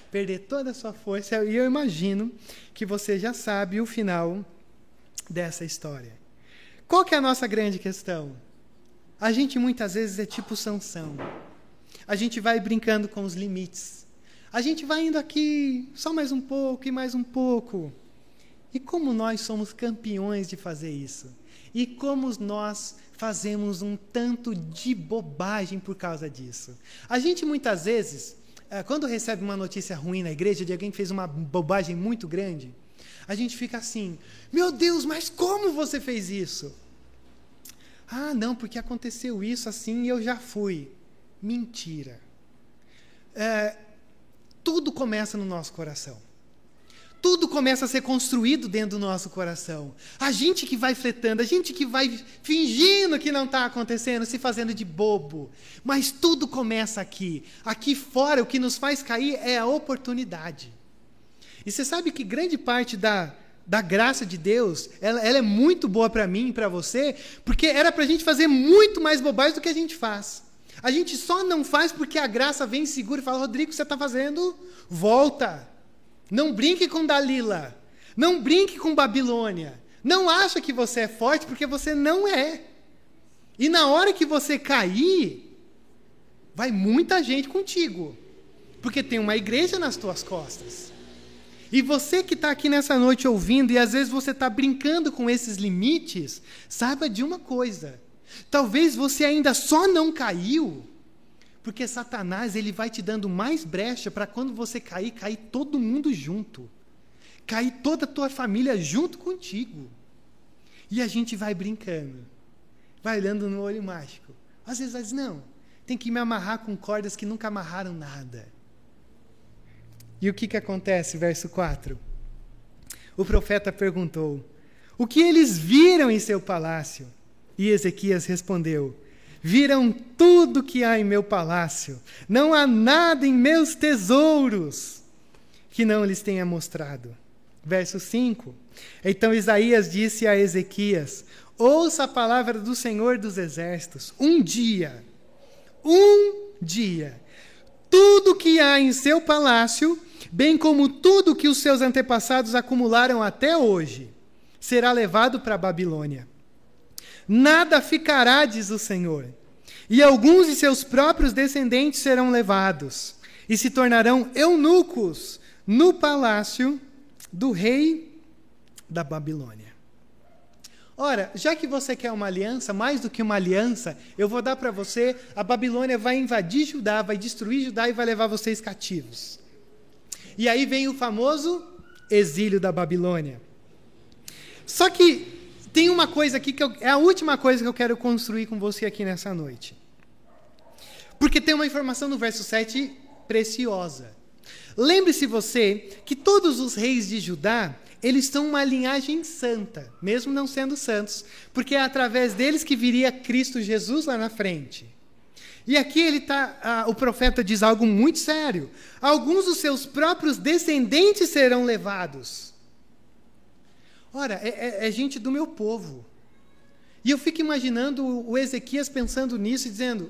perder toda a sua força, e eu imagino que você já sabe o final dessa história. Qual que é a nossa grande questão? A gente muitas vezes é tipo Sansão. A gente vai brincando com os limites. A gente vai indo aqui só mais um pouco e mais um pouco. E como nós somos campeões de fazer isso? E como nós fazemos um tanto de bobagem por causa disso? A gente muitas vezes, eh, quando recebe uma notícia ruim na igreja de alguém que fez uma bobagem muito grande, a gente fica assim: meu Deus, mas como você fez isso? Ah, não, porque aconteceu isso assim e eu já fui. Mentira. É, tudo começa no nosso coração. Tudo começa a ser construído dentro do nosso coração. A gente que vai fletando, a gente que vai fingindo que não está acontecendo, se fazendo de bobo. Mas tudo começa aqui. Aqui fora, o que nos faz cair é a oportunidade. E você sabe que grande parte da, da graça de Deus, ela, ela é muito boa para mim e para você, porque era para a gente fazer muito mais bobagem do que a gente faz. A gente só não faz porque a graça vem segura e fala: Rodrigo, você está fazendo? Volta. Não brinque com Dalila. Não brinque com Babilônia. Não acha que você é forte porque você não é. E na hora que você cair, vai muita gente contigo. Porque tem uma igreja nas tuas costas. E você que está aqui nessa noite ouvindo, e às vezes você está brincando com esses limites, saiba de uma coisa: talvez você ainda só não caiu, porque Satanás ele vai te dando mais brecha para quando você cair, cair todo mundo junto. cair toda a tua família junto contigo. E a gente vai brincando, vai olhando no olho mágico. Às vezes vai dizer, não, tem que me amarrar com cordas que nunca amarraram nada. E o que, que acontece? Verso 4. O profeta perguntou: O que eles viram em seu palácio? E Ezequias respondeu: Viram tudo que há em meu palácio. Não há nada em meus tesouros que não lhes tenha mostrado. Verso 5. Então Isaías disse a Ezequias: Ouça a palavra do Senhor dos Exércitos. Um dia, um dia, tudo que há em seu palácio bem como tudo que os seus antepassados acumularam até hoje, será levado para a Babilônia. Nada ficará, diz o Senhor, e alguns de seus próprios descendentes serão levados e se tornarão eunucos no palácio do rei da Babilônia. Ora, já que você quer uma aliança, mais do que uma aliança, eu vou dar para você: a Babilônia vai invadir Judá, vai destruir Judá e vai levar vocês cativos. E aí vem o famoso exílio da Babilônia. Só que tem uma coisa aqui que eu, é a última coisa que eu quero construir com você aqui nessa noite. Porque tem uma informação no verso 7 preciosa. Lembre-se você que todos os reis de Judá, eles são uma linhagem santa, mesmo não sendo santos, porque é através deles que viria Cristo Jesus lá na frente. E aqui ele tá, o profeta diz algo muito sério. Alguns dos seus próprios descendentes serão levados. Ora, é, é, é gente do meu povo. E eu fico imaginando o Ezequias pensando nisso e dizendo: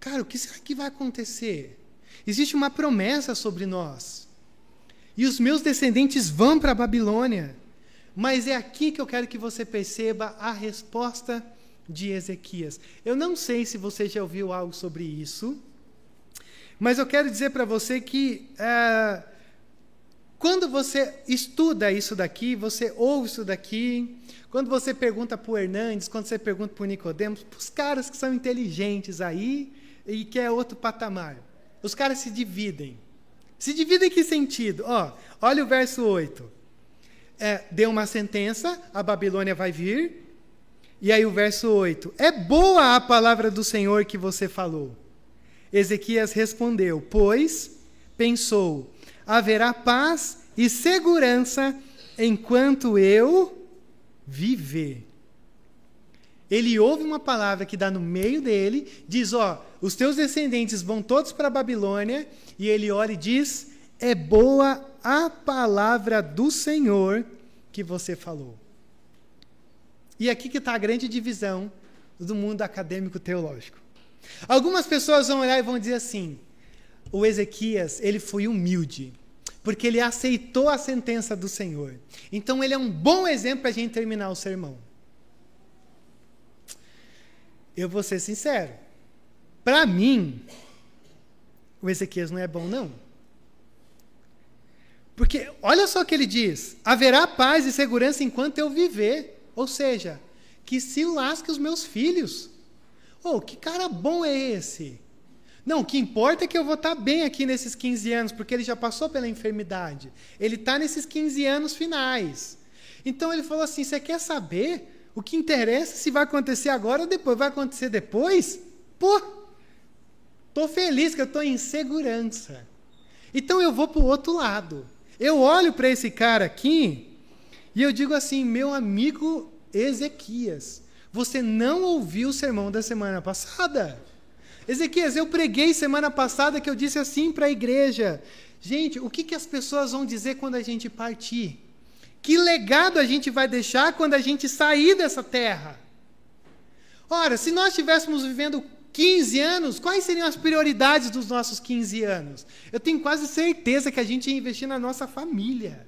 Cara, o que será que vai acontecer? Existe uma promessa sobre nós. E os meus descendentes vão para a Babilônia. Mas é aqui que eu quero que você perceba a resposta de Ezequias. Eu não sei se você já ouviu algo sobre isso, mas eu quero dizer para você que é, quando você estuda isso daqui, você ouve isso daqui, quando você pergunta para o Hernandes, quando você pergunta para o Nicodemos, para os caras que são inteligentes aí e que é outro patamar, os caras se dividem. Se dividem em que sentido? Ó, olha o verso 8. É, deu uma sentença, a Babilônia vai vir, e aí o verso 8: É boa a palavra do Senhor que você falou. Ezequias respondeu: Pois pensou, haverá paz e segurança enquanto eu viver. Ele ouve uma palavra que dá no meio dele, diz: Ó, os teus descendentes vão todos para a Babilônia, e ele olha e diz: É boa a palavra do Senhor que você falou. E aqui que está a grande divisão do mundo acadêmico teológico. Algumas pessoas vão olhar e vão dizer assim: o Ezequias ele foi humilde, porque ele aceitou a sentença do Senhor. Então ele é um bom exemplo para a gente terminar o sermão. Eu vou ser sincero. Para mim, o Ezequias não é bom, não. Porque olha só o que ele diz: haverá paz e segurança enquanto eu viver. Ou seja, que se lasque os meus filhos. Oh, que cara bom é esse? Não, o que importa é que eu vou estar bem aqui nesses 15 anos, porque ele já passou pela enfermidade. Ele está nesses 15 anos finais. Então ele falou assim: você quer saber o que interessa se vai acontecer agora ou depois? Vai acontecer depois? Pô, estou feliz que eu estou em segurança. Então eu vou para o outro lado. Eu olho para esse cara aqui e eu digo assim, meu amigo Ezequias, você não ouviu o sermão da semana passada? Ezequias, eu preguei semana passada que eu disse assim para a igreja. Gente, o que, que as pessoas vão dizer quando a gente partir? Que legado a gente vai deixar quando a gente sair dessa terra? Ora, se nós estivéssemos vivendo 15 anos, quais seriam as prioridades dos nossos 15 anos? Eu tenho quase certeza que a gente ia investir na nossa família.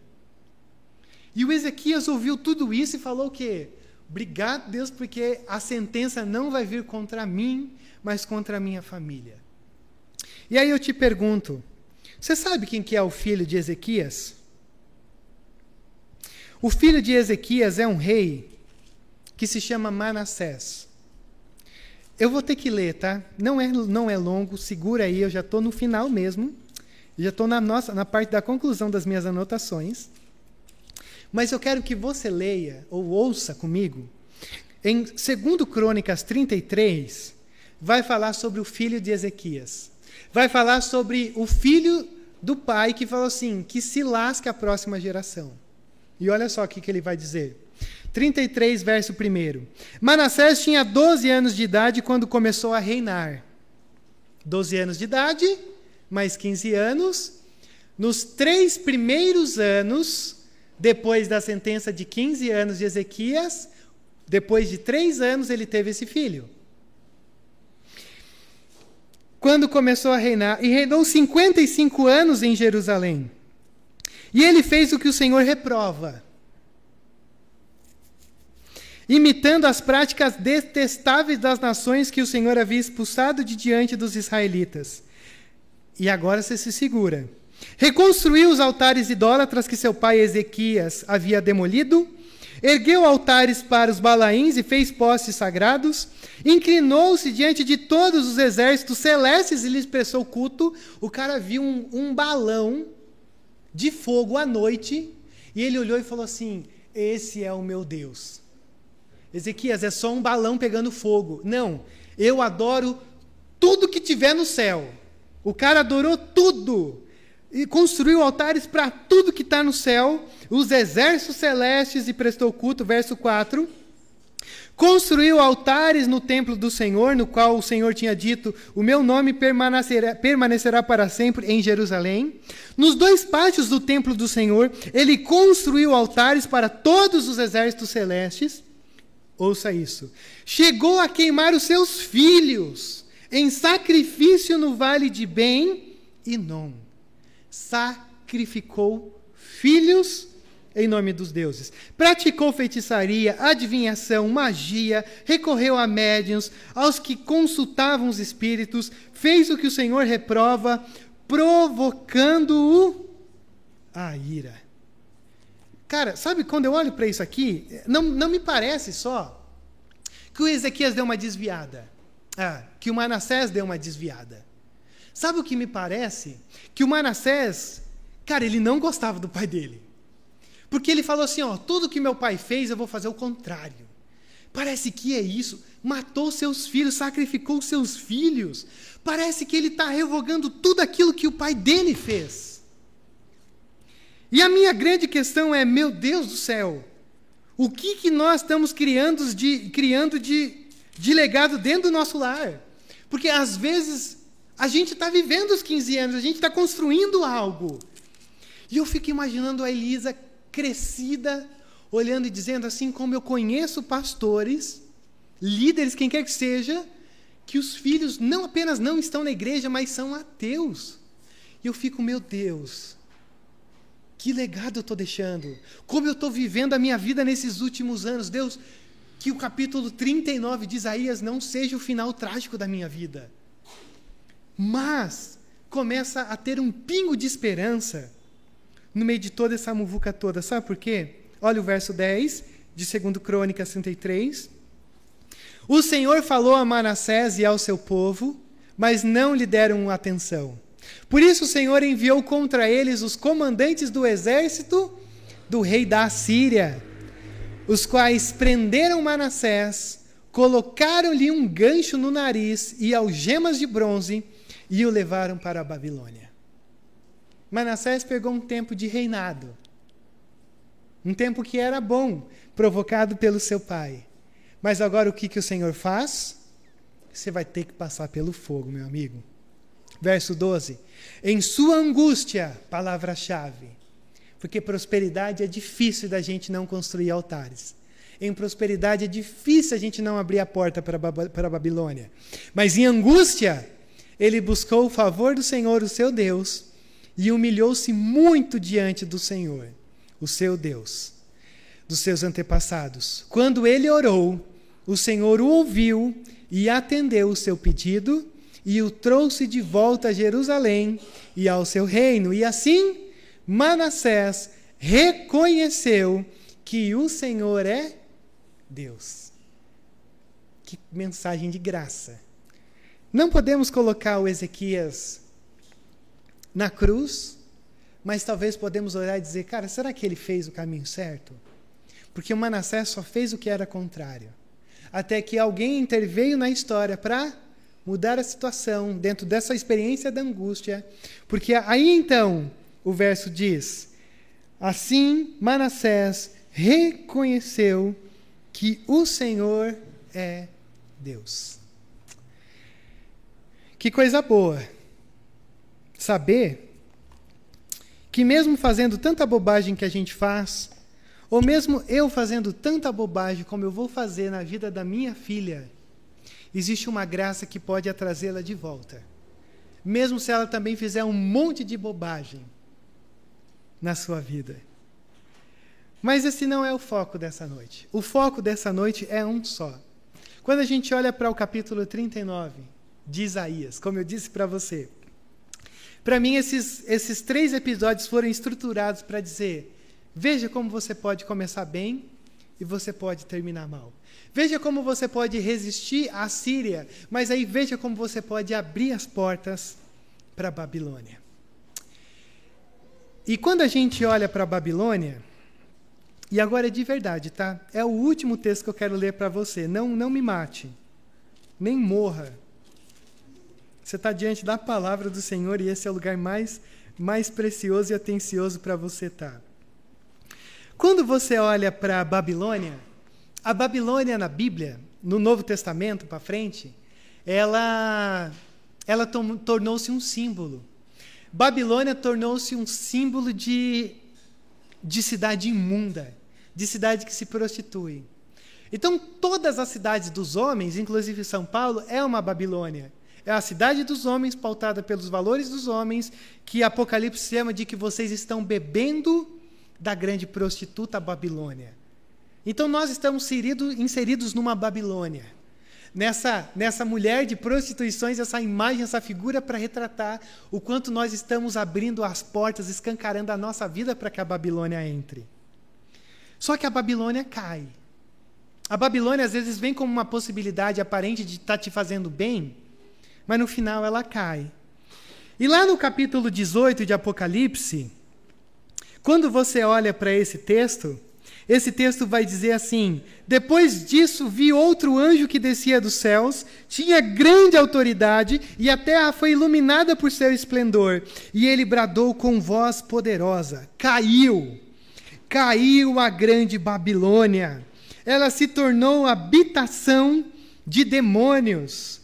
E o Ezequias ouviu tudo isso e falou o quê? Obrigado, Deus, porque a sentença não vai vir contra mim, mas contra a minha família. E aí eu te pergunto, você sabe quem que é o filho de Ezequias? O filho de Ezequias é um rei que se chama Manassés. Eu vou ter que ler, tá? Não é, não é longo, segura aí, eu já estou no final mesmo. Já estou na, nossa, na parte da conclusão das minhas anotações. Mas eu quero que você leia ou ouça comigo. Em 2 Crônicas 33, vai falar sobre o filho de Ezequias. Vai falar sobre o filho do pai que falou assim: que se lasque a próxima geração. E olha só o que, que ele vai dizer. 33, verso 1. Manassés tinha 12 anos de idade quando começou a reinar. 12 anos de idade, mais 15 anos. Nos três primeiros anos, depois da sentença de 15 anos de Ezequias, depois de três anos, ele teve esse filho. Quando começou a reinar, e reinou 55 anos em Jerusalém. E ele fez o que o Senhor reprova imitando as práticas detestáveis das nações que o Senhor havia expulsado de diante dos israelitas. E agora você se segura. Reconstruiu os altares idólatras que seu pai Ezequias havia demolido, ergueu altares para os balaíns e fez postes sagrados, inclinou-se diante de todos os exércitos celestes e lhes prestou culto. O cara viu um, um balão de fogo à noite e ele olhou e falou assim: Esse é o meu Deus. Ezequias, é só um balão pegando fogo. Não, eu adoro tudo que tiver no céu. O cara adorou tudo. E construiu altares para tudo que está no céu, os exércitos celestes e prestou culto. Verso 4. Construiu altares no templo do Senhor, no qual o Senhor tinha dito: O meu nome permanecerá, permanecerá para sempre em Jerusalém. Nos dois pátios do templo do Senhor, ele construiu altares para todos os exércitos celestes. Ouça isso. Chegou a queimar os seus filhos em sacrifício no vale de Ben e Non. Sacrificou filhos em nome dos deuses. Praticou feitiçaria, adivinhação, magia, recorreu a médiuns, aos que consultavam os espíritos, fez o que o Senhor reprova, provocando-o a ira. Cara, sabe quando eu olho para isso aqui, não, não me parece só que o Ezequias deu uma desviada. Ah, que o Manassés deu uma desviada. Sabe o que me parece? Que o Manassés, cara, ele não gostava do pai dele. Porque ele falou assim: ó, tudo que meu pai fez, eu vou fazer o contrário. Parece que é isso. Matou seus filhos, sacrificou seus filhos. Parece que ele está revogando tudo aquilo que o pai dele fez. E a minha grande questão é, meu Deus do céu, o que, que nós estamos criando de, criando de, de legado dentro do nosso lar? Porque às vezes a gente está vivendo os 15 anos, a gente está construindo algo. E eu fico imaginando a Elisa crescida, olhando e dizendo assim, como eu conheço pastores, líderes, quem quer que seja, que os filhos não apenas não estão na igreja, mas são ateus. E eu fico, meu Deus, que legado eu estou deixando? Como eu estou vivendo a minha vida nesses últimos anos? Deus, que o capítulo 39 de Isaías não seja o final trágico da minha vida. Mas começa a ter um pingo de esperança no meio de toda essa muvuca toda. Sabe por quê? Olha o verso 10 de 2 Crônicas 33. O Senhor falou a Manassés e ao seu povo, mas não lhe deram atenção. Por isso o Senhor enviou contra eles os comandantes do exército do rei da Assíria, os quais prenderam Manassés, colocaram-lhe um gancho no nariz e algemas de bronze e o levaram para a Babilônia. Manassés pegou um tempo de reinado, um tempo que era bom, provocado pelo seu pai. Mas agora o que, que o Senhor faz? Você vai ter que passar pelo fogo, meu amigo. Verso 12. Em sua angústia, palavra-chave. Porque prosperidade é difícil da gente não construir altares. Em prosperidade é difícil a gente não abrir a porta para, a Babilônia. Mas em angústia, ele buscou o favor do Senhor, o seu Deus, e humilhou-se muito diante do Senhor, o seu Deus, dos seus antepassados. Quando ele orou, o Senhor o ouviu e atendeu o seu pedido e o trouxe de volta a Jerusalém e ao seu reino. E assim, Manassés reconheceu que o Senhor é Deus. Que mensagem de graça. Não podemos colocar o Ezequias na cruz, mas talvez podemos olhar e dizer, cara, será que ele fez o caminho certo? Porque o Manassés só fez o que era contrário. Até que alguém interveio na história para mudar a situação dentro dessa experiência da angústia. Porque aí então, o verso diz: Assim Manassés reconheceu que o Senhor é Deus. Que coisa boa saber que, mesmo fazendo tanta bobagem que a gente faz, ou mesmo eu fazendo tanta bobagem como eu vou fazer na vida da minha filha, existe uma graça que pode trazê-la de volta. Mesmo se ela também fizer um monte de bobagem na sua vida. Mas esse não é o foco dessa noite. O foco dessa noite é um só. Quando a gente olha para o capítulo 39 de Isaías, como eu disse para você, para mim esses, esses três episódios foram estruturados para dizer: Veja como você pode começar bem e você pode terminar mal. Veja como você pode resistir à Síria, mas aí veja como você pode abrir as portas para a Babilônia. E quando a gente olha para a Babilônia, e agora é de verdade, tá? É o último texto que eu quero ler para você. Não, não me mate, nem morra. Você está diante da palavra do Senhor e esse é o lugar mais, mais precioso e atencioso para você estar. Tá. Quando você olha para a Babilônia, a Babilônia na Bíblia, no Novo Testamento para frente, ela, ela tornou-se um símbolo. Babilônia tornou-se um símbolo de, de cidade imunda, de cidade que se prostitui. Então, todas as cidades dos homens, inclusive São Paulo, é uma Babilônia. É a cidade dos homens, pautada pelos valores dos homens, que Apocalipse chama de que vocês estão bebendo da grande prostituta Babilônia. Então nós estamos inserido, inseridos numa Babilônia. Nessa, nessa mulher de prostituições, essa imagem, essa figura para retratar o quanto nós estamos abrindo as portas, escancarando a nossa vida para que a Babilônia entre. Só que a Babilônia cai. A Babilônia às vezes vem como uma possibilidade aparente de estar tá te fazendo bem, mas no final ela cai. E lá no capítulo 18 de Apocalipse, quando você olha para esse texto, esse texto vai dizer assim: Depois disso vi outro anjo que descia dos céus, tinha grande autoridade, e a terra foi iluminada por seu esplendor. E ele bradou com voz poderosa: Caiu, caiu a grande Babilônia. Ela se tornou habitação de demônios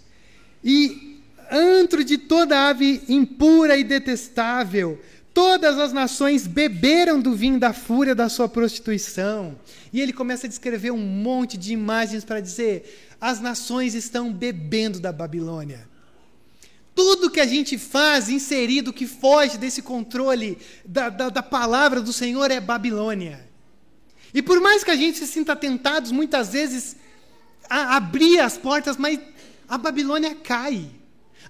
e antro de toda ave impura e detestável Todas as nações beberam do vinho da fúria da sua prostituição. E ele começa a descrever um monte de imagens para dizer: as nações estão bebendo da Babilônia. Tudo que a gente faz inserido que foge desse controle da, da, da palavra do Senhor é Babilônia. E por mais que a gente se sinta tentados muitas vezes a abrir as portas, mas a Babilônia cai.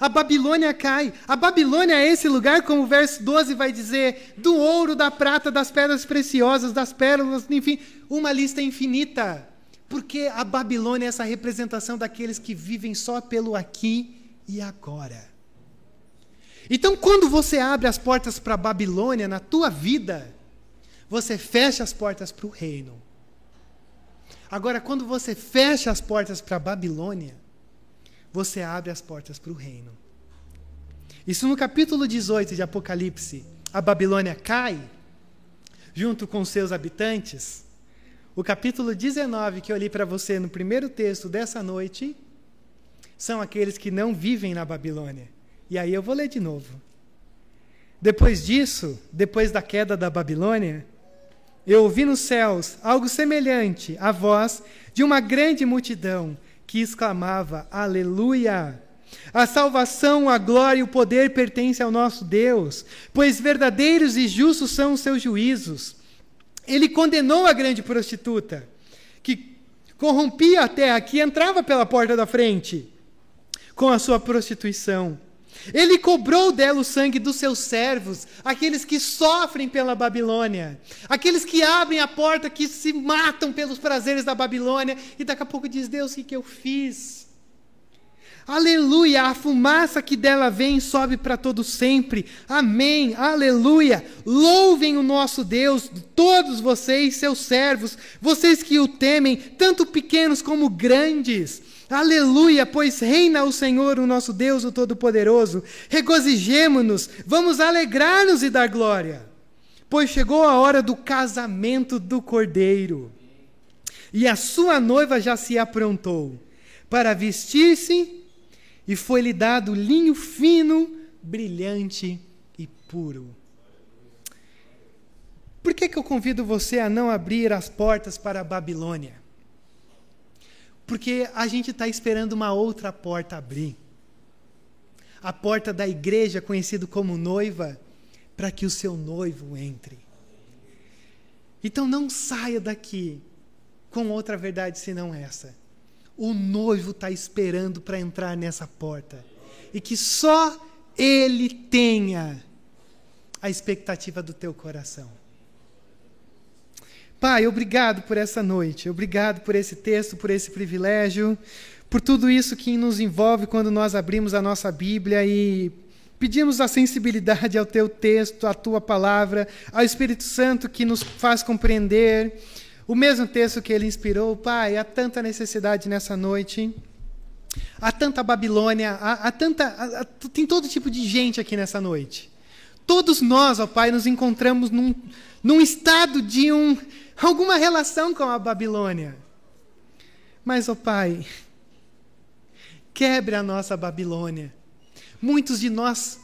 A Babilônia cai. A Babilônia é esse lugar, como o verso 12 vai dizer, do ouro, da prata, das pedras preciosas, das pérolas, enfim, uma lista infinita. Porque a Babilônia é essa representação daqueles que vivem só pelo aqui e agora. Então, quando você abre as portas para a Babilônia na tua vida, você fecha as portas para o reino. Agora, quando você fecha as portas para a Babilônia, você abre as portas para o reino. Isso no capítulo 18 de Apocalipse, a Babilônia cai, junto com seus habitantes. O capítulo 19 que eu li para você no primeiro texto dessa noite são aqueles que não vivem na Babilônia. E aí eu vou ler de novo. Depois disso, depois da queda da Babilônia, eu ouvi nos céus algo semelhante à voz de uma grande multidão que exclamava: Aleluia! A salvação, a glória e o poder pertencem ao nosso Deus, pois verdadeiros e justos são os seus juízos. Ele condenou a grande prostituta, que corrompia a terra, que entrava pela porta da frente com a sua prostituição. Ele cobrou dela o sangue dos seus servos, aqueles que sofrem pela Babilônia, aqueles que abrem a porta, que se matam pelos prazeres da Babilônia, e daqui a pouco diz: Deus, o que, que eu fiz? Aleluia, a fumaça que dela vem sobe para todo sempre. Amém. Aleluia. Louvem o nosso Deus, todos vocês, seus servos, vocês que o temem, tanto pequenos como grandes. Aleluia, pois reina o Senhor, o nosso Deus, o Todo-Poderoso. Regozijemo-nos, vamos alegrar-nos e dar glória. Pois chegou a hora do casamento do Cordeiro. E a sua noiva já se aprontou para vestir-se e foi-lhe dado linho fino, brilhante e puro. Por que, que eu convido você a não abrir as portas para a Babilônia? Porque a gente está esperando uma outra porta abrir. A porta da igreja, conhecido como noiva, para que o seu noivo entre. Então não saia daqui com outra verdade senão essa o noivo está esperando para entrar nessa porta. E que só ele tenha a expectativa do teu coração. Pai, obrigado por essa noite, obrigado por esse texto, por esse privilégio, por tudo isso que nos envolve quando nós abrimos a nossa Bíblia e pedimos a sensibilidade ao teu texto, à tua palavra, ao Espírito Santo que nos faz compreender o mesmo texto que ele inspirou, Pai, há tanta necessidade nessa noite. Há tanta Babilônia, há, há tanta. Há, tem todo tipo de gente aqui nessa noite. Todos nós, ó Pai, nos encontramos num, num estado de um, alguma relação com a Babilônia. Mas, ó Pai, quebre a nossa Babilônia. Muitos de nós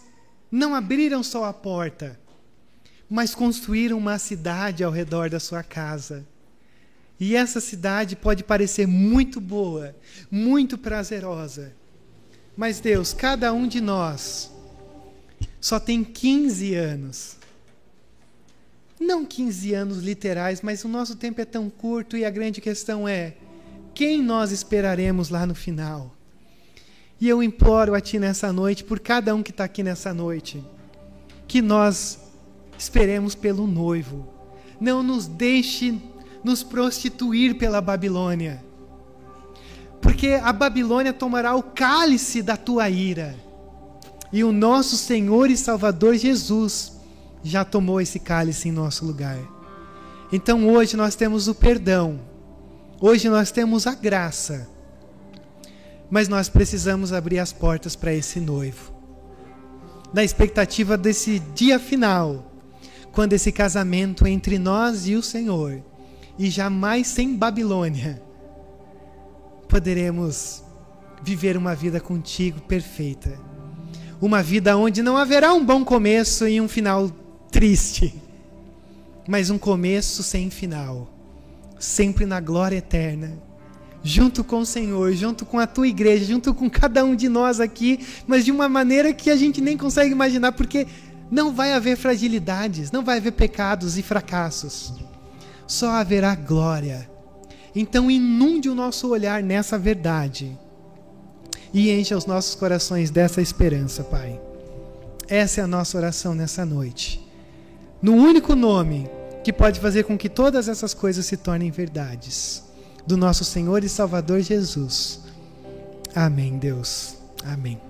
não abriram só a porta, mas construíram uma cidade ao redor da sua casa. E essa cidade pode parecer muito boa, muito prazerosa. Mas Deus, cada um de nós só tem 15 anos. Não 15 anos literais, mas o nosso tempo é tão curto e a grande questão é: quem nós esperaremos lá no final? E eu imploro a Ti nessa noite, por cada um que está aqui nessa noite, que nós esperemos pelo noivo. Não nos deixe nos prostituir pela Babilônia. Porque a Babilônia tomará o cálice da tua ira. E o nosso Senhor e Salvador Jesus já tomou esse cálice em nosso lugar. Então hoje nós temos o perdão. Hoje nós temos a graça. Mas nós precisamos abrir as portas para esse noivo. Na expectativa desse dia final, quando esse casamento entre nós e o Senhor e jamais sem Babilônia poderemos viver uma vida contigo perfeita. Uma vida onde não haverá um bom começo e um final triste, mas um começo sem final, sempre na glória eterna, junto com o Senhor, junto com a tua igreja, junto com cada um de nós aqui, mas de uma maneira que a gente nem consegue imaginar, porque não vai haver fragilidades, não vai haver pecados e fracassos só haverá glória. Então inunde o nosso olhar nessa verdade e encha os nossos corações dessa esperança, Pai. Essa é a nossa oração nessa noite. No único nome que pode fazer com que todas essas coisas se tornem verdades. Do nosso Senhor e Salvador Jesus. Amém, Deus. Amém.